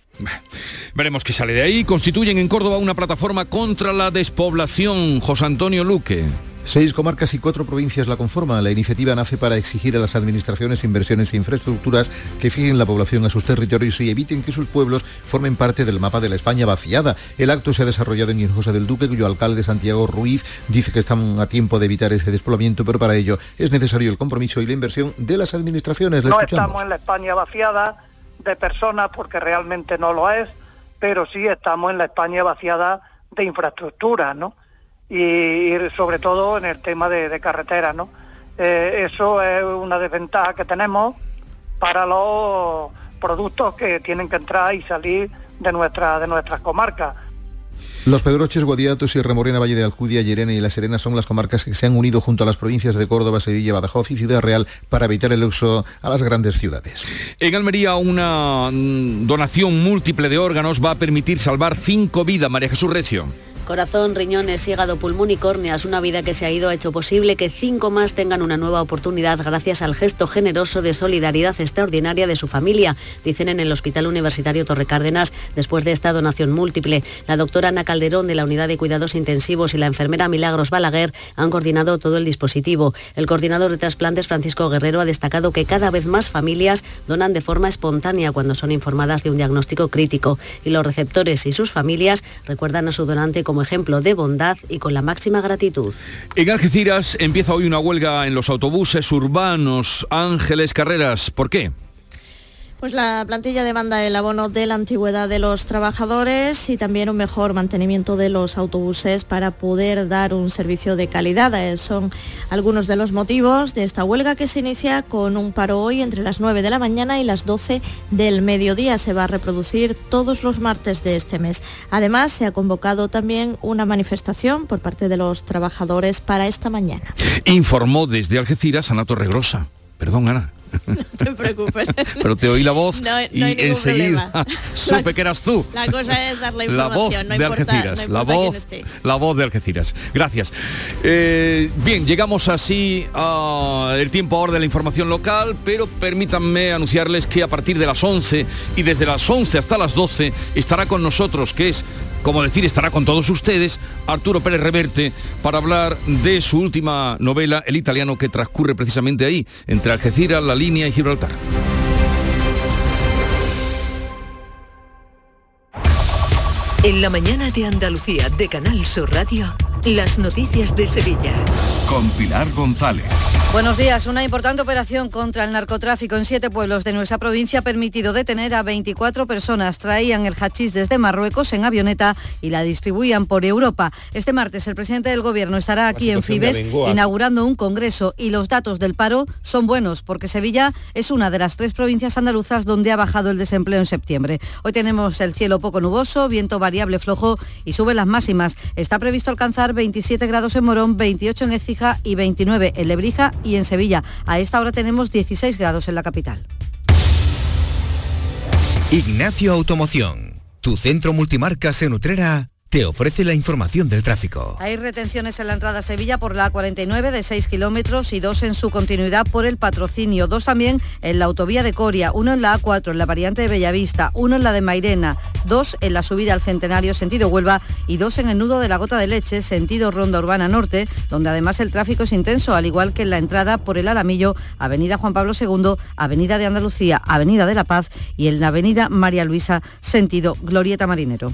Veremos qué sale de ahí. Constituyen en Córdoba una plataforma contra la despoblación. José Antonio Luque. Seis comarcas y cuatro provincias la conforman. La iniciativa nace para exigir a las administraciones inversiones e infraestructuras que fijen la población a sus territorios y eviten que sus pueblos formen parte del mapa de la España vaciada. El acto se ha desarrollado en Hinojosa del Duque, cuyo alcalde Santiago Ruiz dice que están a tiempo de evitar ese despoblamiento, pero para ello es necesario el compromiso y la inversión de las administraciones. no estamos en la España vaciada de personas porque realmente no lo es, pero sí estamos en la España vaciada de infraestructura, ¿no? Y, sobre todo en el tema de, carreteras, ¿no? Eh, eso es una desventaja que tenemos para los productos que tienen que entrar y salir de, nuestra, de nuestras comarcas. Los Pedroches, Guadiatos y Remorena, Valle de Alcudia, Llerena y La Serena son las comarcas que se han unido junto a las provincias de Córdoba, Sevilla, Badajoz y Ciudad Real para evitar el uso a las grandes ciudades. En Almería una mm, donación múltiple de órganos va a permitir salvar cinco vidas. María Jesús Recio. Corazón, riñones, hígado, pulmón y córneas, una vida que se ha ido ha hecho posible que cinco más tengan una nueva oportunidad gracias al gesto generoso de solidaridad extraordinaria de su familia, dicen en el Hospital Universitario Torre Cárdenas después de esta donación múltiple. La doctora Ana Calderón de la Unidad de Cuidados Intensivos y la enfermera Milagros Balaguer han coordinado todo el dispositivo. El coordinador de trasplantes Francisco Guerrero ha destacado que cada vez más familias donan de forma espontánea cuando son informadas de un diagnóstico crítico y los receptores y sus familias recuerdan a su donante como ejemplo de bondad y con la máxima gratitud. En Algeciras empieza hoy una huelga en los autobuses urbanos. Ángeles Carreras, ¿por qué? Pues la plantilla demanda el abono de la antigüedad de los trabajadores y también un mejor mantenimiento de los autobuses para poder dar un servicio de calidad. Eh, son algunos de los motivos de esta huelga que se inicia con un paro hoy entre las 9 de la mañana y las 12 del mediodía. Se va a reproducir todos los martes de este mes. Además, se ha convocado también una manifestación por parte de los trabajadores para esta mañana. Informó desde Algeciras Ana Torregrosa. Perdón, Ana. No te preocupes. Pero te oí la voz No- no y enseguida supe que eras tú. La cosa es dar la La voz información, no de importa, Algeciras, la voz, la voz de Algeciras. Gracias. Eh, bien, llegamos así al tiempo ahora de la información local, pero permítanme anunciarles que a partir de las 11 y desde las 11 hasta las 12 estará con nosotros, que es como decir, estará con todos ustedes Arturo Pérez Reverte para hablar de su última novela, El italiano, que transcurre precisamente ahí, entre Algeciras, La Línea y Gibraltar. En la mañana de Andalucía de Canal Sur Radio, las noticias de Sevilla. Con Pilar González. Buenos días. Una importante operación contra el narcotráfico en siete pueblos de nuestra provincia ha permitido detener a 24 personas. Traían el hachís desde Marruecos en avioneta y la distribuían por Europa. Este martes el presidente del gobierno estará aquí en Fibes inaugurando un congreso y los datos del paro son buenos porque Sevilla es una de las tres provincias andaluzas donde ha bajado el desempleo en septiembre. Hoy tenemos el cielo poco nuboso, viento variable flojo y suben las máximas. Está previsto alcanzar 27 grados en Morón, 28 en Écija y 29 en Lebrija y en Sevilla. A esta hora tenemos 16 grados en la capital. Ignacio Automoción, tu centro multimarcas en Utrera, te ofrece la información del tráfico. Hay retenciones en la entrada a Sevilla por la A49 de 6 kilómetros y dos en su continuidad por el patrocinio. Dos también en la autovía de Coria, uno en la A4 en la variante de Bellavista, uno en la de Mairena, dos en la subida al Centenario sentido Huelva y dos en el nudo de la Gota de Leche sentido Ronda Urbana Norte, donde además el tráfico es intenso, al igual que en la entrada por el Alamillo, Avenida Juan Pablo II, Avenida de Andalucía, Avenida de la Paz y en la Avenida María Luisa sentido Glorieta Marinero.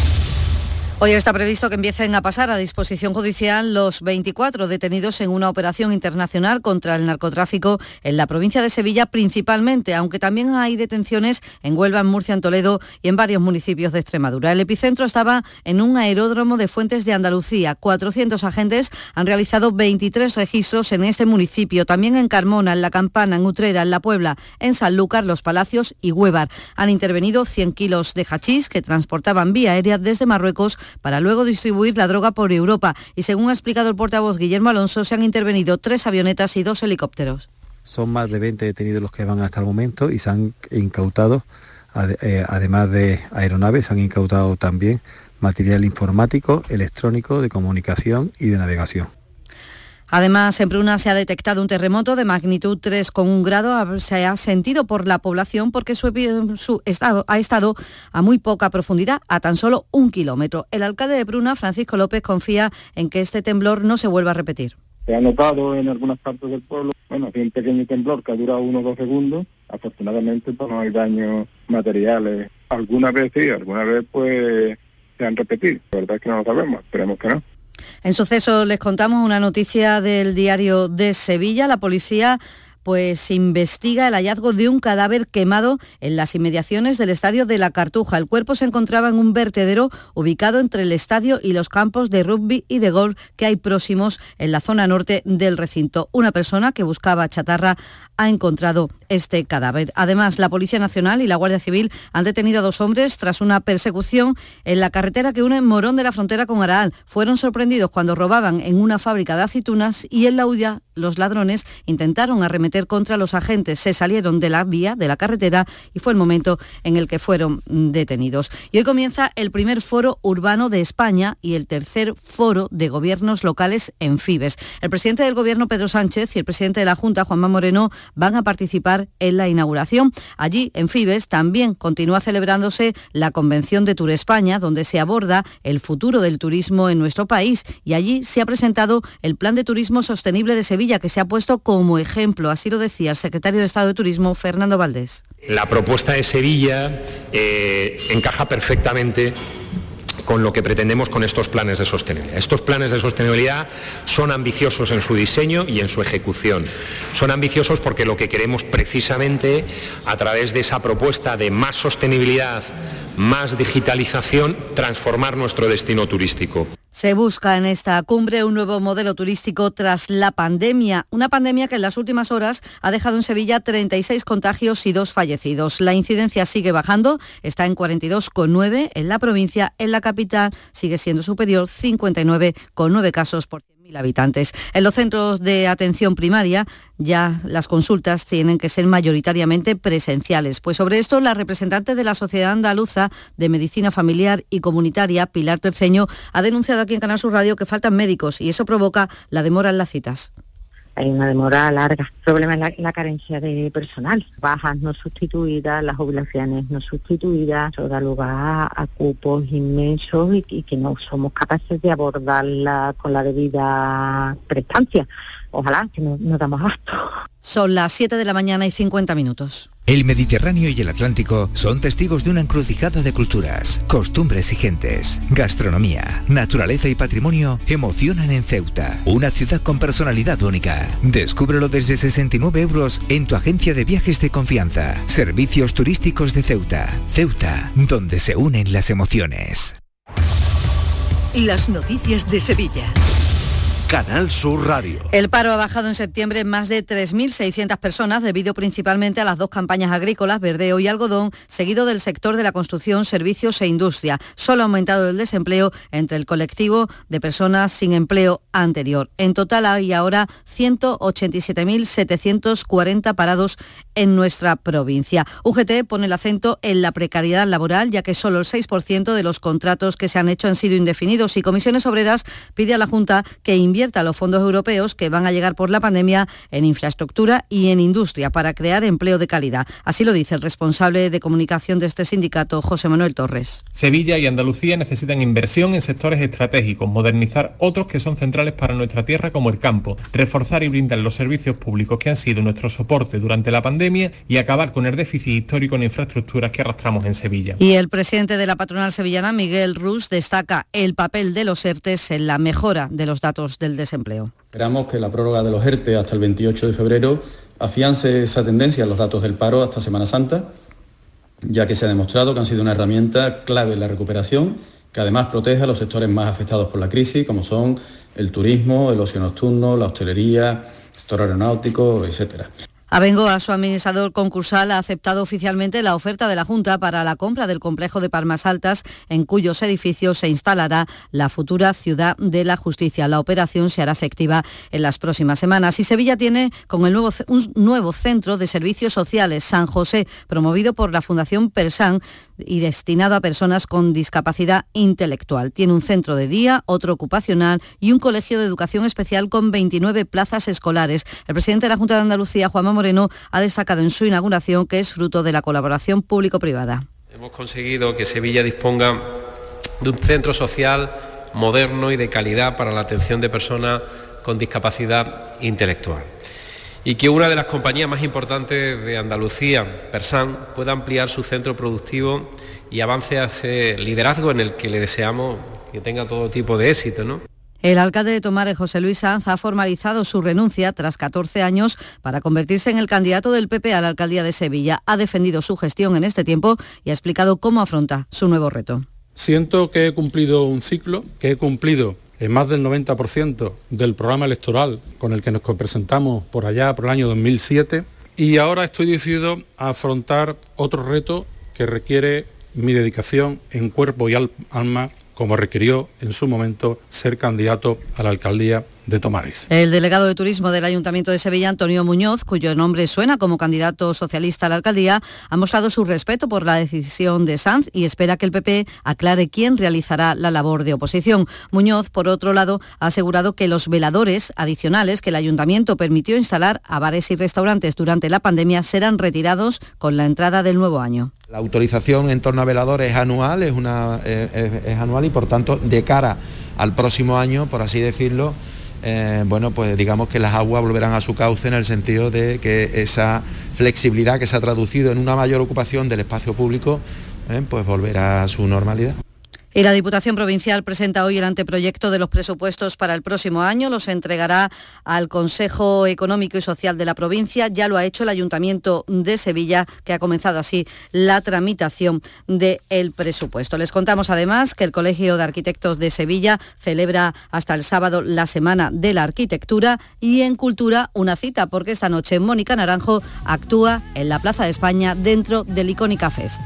Hoy está previsto que empiecen a pasar a disposición judicial los 24 detenidos en una operación internacional contra el narcotráfico en la provincia de Sevilla principalmente, aunque también hay detenciones en Huelva, en Murcia, en Toledo y en varios municipios de Extremadura. El epicentro estaba en un aeródromo de Fuentes de Andalucía. 400 agentes han realizado 23 registros en este municipio, también en Carmona, en La Campana, en Utrera, en La Puebla, en Sanlúcar, Los Palacios y Huevar. Han intervenido 100 kilos de hachís que transportaban vía aérea desde Marruecos para luego distribuir la droga por Europa. Y según ha explicado el portavoz Guillermo Alonso, se han intervenido tres avionetas y dos helicópteros. Son más de 20 detenidos los que van hasta el momento y se han incautado, eh, además de aeronaves, se han incautado también material informático, electrónico, de comunicación y de navegación. Además, en Pruna se ha detectado un terremoto de magnitud 3,1 grado. Se ha sentido por la población porque su, estado ha estado a muy poca profundidad, a tan solo un kilómetro. El alcalde de Pruna, Francisco López, confía en que este temblor no se vuelva a repetir. Se ha notado en algunas partes del pueblo, bueno, un pequeño temblor que ha durado uno o dos segundos. Afortunadamente pues, no hay daños materiales. Alguna vez sí, alguna vez pues se han repetido. La verdad es que no lo sabemos, esperemos que no. En suceso les contamos una noticia del diario de Sevilla. La policía pues investiga el hallazgo de un cadáver quemado en las inmediaciones del estadio de la Cartuja. El cuerpo se encontraba en un vertedero ubicado entre el estadio y los campos de rugby y de golf que hay próximos en la zona norte del recinto. Una persona que buscaba chatarra ha encontrado este cadáver. Además, la Policía Nacional y la Guardia Civil han detenido a dos hombres tras una persecución en la carretera que une Morón de la Frontera con Araal. Fueron sorprendidos cuando robaban en una fábrica de aceitunas y en la huida los ladrones intentaron arremeter contra los agentes. Se salieron de la vía, de la carretera, y fue el momento en el que fueron detenidos. Y hoy comienza el primer foro urbano de España y el tercer foro de gobiernos locales en Fibes. El presidente del gobierno, Pedro Sánchez, y el presidente de la Junta, Juanma Moreno, van a participar en la inauguración. Allí, en Fibes, también continúa celebrándose la Convención de Tour España, donde se aborda el futuro del turismo en nuestro país y allí se ha presentado el Plan de Turismo Sostenible de Sevilla, que se ha puesto como ejemplo, así lo decía el secretario de Estado de Turismo, Fernando Valdés. La propuesta de Sevilla eh, encaja perfectamente con lo que pretendemos con estos planes de sostenibilidad. Estos planes de sostenibilidad son ambiciosos en su diseño y en su ejecución. Son ambiciosos porque lo que queremos precisamente a través de esa propuesta de más sostenibilidad, más digitalización, transformar nuestro destino turístico. Se busca en esta cumbre un nuevo modelo turístico tras la pandemia, una pandemia que en las últimas horas ha dejado en Sevilla 36 contagios y dos fallecidos. La incidencia sigue bajando, está en 42,9 en la provincia, en la capital sigue siendo superior, 59,9 casos por habitantes. En los centros de atención primaria ya las consultas tienen que ser mayoritariamente presenciales. Pues sobre esto la representante de la Sociedad Andaluza de Medicina Familiar y Comunitaria, Pilar Terceño, ha denunciado aquí en Canal Sur Radio que faltan médicos y eso provoca la demora en las citas hay una demora larga. El problema es la, carencia de personal. Bajas no sustituidas, las jubilaciones no sustituidas, eso da lugar a, cupos inmensos y, que no somos capaces de abordarla con la debida prestancia. Ojalá que no, no damos gasto. Son las 7 de la mañana y 50 minutos. El Mediterráneo y el Atlántico son testigos de una encrucijada de culturas, costumbres y gentes. Gastronomía, naturaleza y patrimonio emocionan en Ceuta, una ciudad con personalidad única. Descúbrelo desde 69 euros en tu agencia de viajes de confianza. Servicios turísticos de Ceuta. Ceuta, donde se unen las emociones. Las noticias de Sevilla. Canal Sur Radio. El paro ha bajado en septiembre en más de 3.600 personas debido principalmente a las dos campañas agrícolas, verdeo y algodón, seguido del sector de la construcción, servicios e industria. Solo ha aumentado el desempleo entre el colectivo de personas sin empleo anterior. En total hay ahora 187.740 parados en nuestra provincia. UGT pone el acento en la precariedad laboral, ya que solo el 6% de los contratos que se han hecho han sido indefinidos y Comisiones Obreras pide a la Junta que invierta los fondos europeos que van a llegar por la pandemia en infraestructura y en industria para crear empleo de calidad. Así lo dice el responsable de comunicación de este sindicato, José Manuel Torres. Sevilla y Andalucía necesitan inversión en sectores estratégicos, modernizar otros que son centrales para nuestra tierra como el campo, reforzar y brindar los servicios públicos que han sido nuestro soporte durante la pandemia y acabar con el déficit histórico en infraestructuras que arrastramos en Sevilla. Y el presidente de la patronal sevillana, Miguel Rus, destaca el papel de los ERTES en la mejora de los datos del desempleo. Esperamos que la prórroga de los ERTE hasta el 28 de febrero afiance esa tendencia en los datos del paro hasta Semana Santa, ya que se ha demostrado que han sido una herramienta clave en la recuperación, que además protege a los sectores más afectados por la crisis, como son el turismo, el ocio nocturno, la hostelería, el sector aeronáutico, etcétera. Abengoa, su administrador concursal, ha aceptado oficialmente la oferta de la Junta para la compra del complejo de Palmas Altas, en cuyos edificios se instalará la futura ciudad de la justicia. La operación se hará efectiva en las próximas semanas. Y Sevilla tiene con el nuevo, un nuevo centro de servicios sociales, San José, promovido por la Fundación Persan y destinado a personas con discapacidad intelectual. Tiene un centro de día, otro ocupacional y un colegio de educación especial con 29 plazas escolares. El presidente de la Junta de Andalucía, Juanma Moreno, ha destacado en su inauguración que es fruto de la colaboración público-privada. Hemos conseguido que Sevilla disponga de un centro social moderno y de calidad para la atención de personas con discapacidad intelectual y que una de las compañías más importantes de Andalucía, Persan, pueda ampliar su centro productivo y avance hacia el liderazgo en el que le deseamos que tenga todo tipo de éxito. ¿no? El alcalde de Tomares, José Luis Sanz, ha formalizado su renuncia tras 14 años para convertirse en el candidato del PP a la alcaldía de Sevilla. Ha defendido su gestión en este tiempo y ha explicado cómo afronta su nuevo reto. Siento que he cumplido un ciclo, que he cumplido en más del 90% del programa electoral con el que nos presentamos por allá, por el año 2007, y ahora estoy decidido a afrontar otro reto que requiere mi dedicación en cuerpo y alma, como requirió en su momento ser candidato a la alcaldía de Tomares. El delegado de turismo del Ayuntamiento de Sevilla, Antonio Muñoz, cuyo nombre suena como candidato socialista a la alcaldía, ha mostrado su respeto por la decisión de Sanz y espera que el PP aclare quién realizará la labor de oposición. Muñoz, por otro lado, ha asegurado que los veladores adicionales que el ayuntamiento permitió instalar a bares y restaurantes durante la pandemia serán retirados con la entrada del nuevo año. La autorización en torno a veladores es anual, es, una, es, es anual y por tanto de cara al próximo año, por así decirlo, eh, bueno, pues digamos que las aguas volverán a su cauce en el sentido de que esa flexibilidad que se ha traducido en una mayor ocupación del espacio público, eh, pues volverá a su normalidad. Y la Diputación Provincial presenta hoy el anteproyecto de los presupuestos para el próximo año. Los entregará al Consejo Económico y Social de la provincia. Ya lo ha hecho el Ayuntamiento de Sevilla, que ha comenzado así la tramitación del presupuesto. Les contamos además que el Colegio de Arquitectos de Sevilla celebra hasta el sábado la Semana de la Arquitectura y en Cultura una cita, porque esta noche Mónica Naranjo actúa en la Plaza de España dentro del Icónica Fest.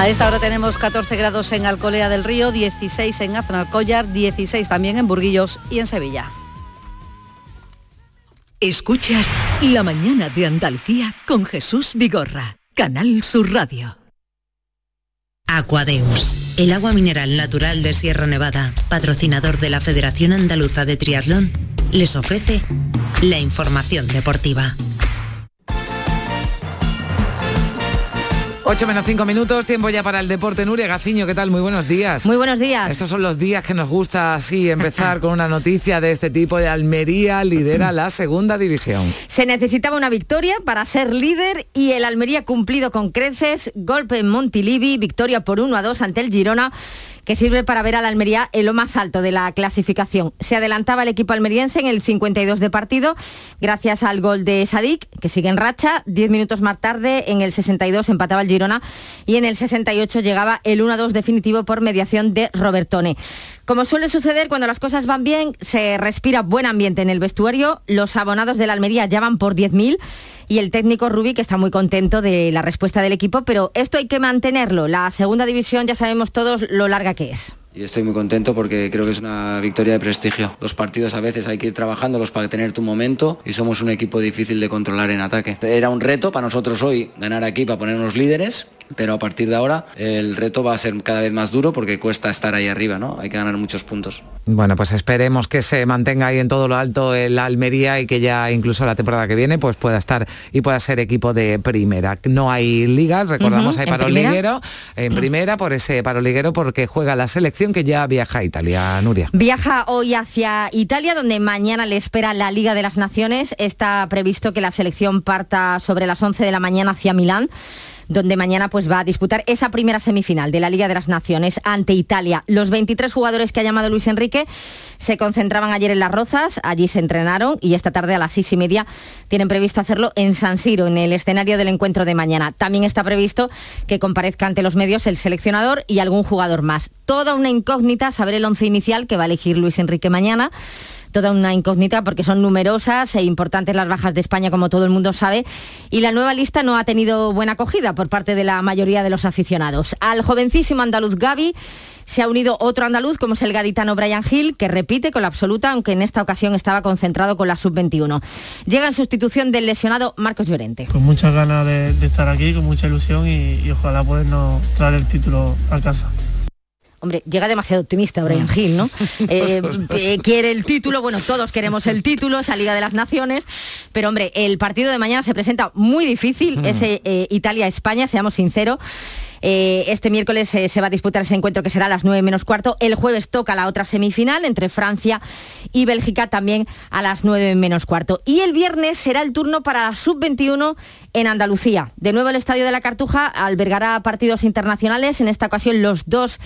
A esta hora tenemos 14 grados en Alcolea del Río, 16 en Aznalcóllar, 16 también en Burguillos y en Sevilla. Escuchas La mañana de Andalucía con Jesús Vigorra, Canal Sur Radio. Aquadeus, el agua mineral natural de Sierra Nevada, patrocinador de la Federación Andaluza de Triatlón, les ofrece la información deportiva. 8 menos 5 minutos, tiempo ya para el deporte. Nuria Gaciño, ¿qué tal? Muy buenos días. Muy buenos días. Estos son los días que nos gusta así empezar con una noticia de este tipo. De Almería lidera la segunda división. Se necesitaba una victoria para ser líder y el Almería cumplido con creces. Golpe en Montilivi, victoria por 1 a 2 ante el Girona que sirve para ver al Almería en lo más alto de la clasificación. Se adelantaba el equipo almeriense en el 52 de partido gracias al gol de Sadik, que sigue en racha. Diez minutos más tarde, en el 62 empataba el Girona y en el 68 llegaba el 1-2 definitivo por mediación de Robertone. Como suele suceder cuando las cosas van bien, se respira buen ambiente en el vestuario. Los abonados de la Almería ya van por 10.000 y el técnico Rubí que está muy contento de la respuesta del equipo, pero esto hay que mantenerlo. La segunda división ya sabemos todos lo larga que es. Y estoy muy contento porque creo que es una victoria de prestigio. Los partidos a veces hay que ir trabajándolos para tener tu momento y somos un equipo difícil de controlar en ataque. Era un reto para nosotros hoy ganar aquí para ponernos líderes, pero a partir de ahora el reto va a ser cada vez más duro porque cuesta estar ahí arriba, ¿no? Hay que ganar muchos puntos. Bueno, pues esperemos que se mantenga ahí en todo lo alto el Almería y que ya incluso la temporada que viene pues pueda estar y pueda ser equipo de primera. No hay liga, recordamos, hay paro liguero en primera por ese paro liguero porque juega la selección que ya viaja a Italia, Nuria. Viaja hoy hacia Italia donde mañana le espera la Liga de las Naciones. Está previsto que la selección parta sobre las 11 de la mañana hacia Milán donde mañana pues va a disputar esa primera semifinal de la Liga de las Naciones ante Italia. Los 23 jugadores que ha llamado Luis Enrique se concentraban ayer en Las Rozas, allí se entrenaron y esta tarde a las seis y media tienen previsto hacerlo en San Siro, en el escenario del encuentro de mañana. También está previsto que comparezca ante los medios el seleccionador y algún jugador más. Toda una incógnita saber el once inicial que va a elegir Luis Enrique mañana toda una incógnita porque son numerosas e importantes las bajas de España, como todo el mundo sabe, y la nueva lista no ha tenido buena acogida por parte de la mayoría de los aficionados. Al jovencísimo andaluz Gaby se ha unido otro andaluz, como es el gaditano Brian Hill, que repite con la absoluta, aunque en esta ocasión estaba concentrado con la sub-21. Llega en sustitución del lesionado Marcos Llorente. Con muchas ganas de, estar aquí, con mucha ilusión y, y ojalá podernos traer el título a casa. Hombre, llega demasiado optimista Brian mm. Hill, ¿no? Eh, eh, quiere el título, bueno, todos queremos el título, esa Liga de las Naciones, pero hombre, el partido de mañana se presenta muy difícil, mm. ese eh, Italia-España, seamos sinceros. este miércoles se va a disputar ese encuentro que será a las 9 menos cuarto. El jueves toca la otra semifinal entre Francia y Bélgica también a las 9 menos cuarto. Y el viernes será el turno para la sub-21 en Andalucía. De nuevo el Estadio de la Cartuja albergará partidos internacionales, en esta ocasión los dos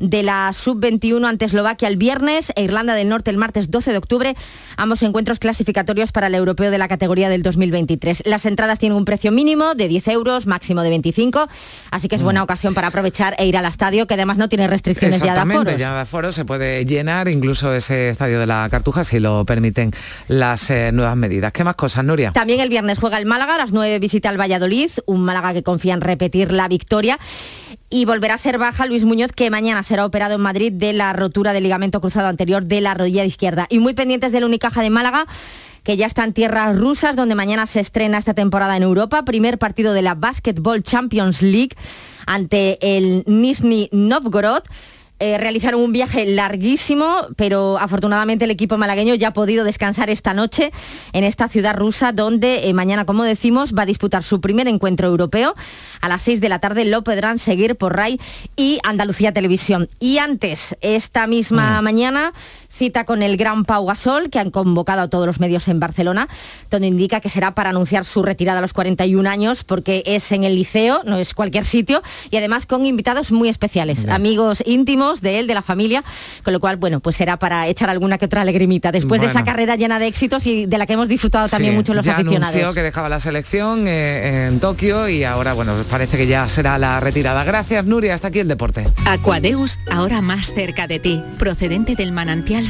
de la Sub-21 ante Eslovaquia el viernes e Irlanda del Norte el martes 12 de octubre, ambos encuentros clasificatorios para el europeo de la categoría del 2023. Las entradas tienen un precio mínimo de 10 euros, máximo de 25, así que es buena mm. ocasión para aprovechar e ir al estadio, que además no tiene restricciones ya de aforos. ya de aforos, se puede llenar incluso ese estadio de la Cartuja si lo permiten las eh, nuevas medidas. ¿Qué más cosas, Nuria? También el viernes juega el Málaga, a las 9 visita al Valladolid, un Málaga que confía en repetir la victoria y volverá a ser baja Luis Muñoz, que mañana será operado en Madrid de la rotura del ligamento cruzado anterior de la rodilla izquierda. Y muy pendientes del Unicaja de Málaga, que ya está en tierras rusas, donde mañana se estrena esta temporada en Europa. Primer partido de la Basketball Champions League ante el Nizhny Novgorod. Eh, realizaron un viaje larguísimo, pero afortunadamente el equipo malagueño ya ha podido descansar esta noche en esta ciudad rusa, donde eh, mañana, como decimos, va a disputar su primer encuentro europeo. A las 6 de la tarde lo podrán seguir por RAI y Andalucía Televisión. Y antes, esta misma mm. mañana, cita con el gran Pau Gasol, que han convocado a todos los medios en Barcelona, donde indica que será para anunciar su retirada a los 41 años, porque es en el liceo, no es cualquier sitio, y además con invitados muy especiales, amigos íntimos de él, de la familia, con lo cual, bueno, pues será para echar alguna que otra alegrimita, después de esa carrera llena de éxitos y de la que hemos disfrutado también mucho los ya aficionados. Anunció que dejaba la selección eh, en Tokio y ahora, bueno, parece que ya será la retirada. Gracias, Nuria, hasta aquí el deporte. Aquadeus, ahora más cerca de ti, procedente del manantial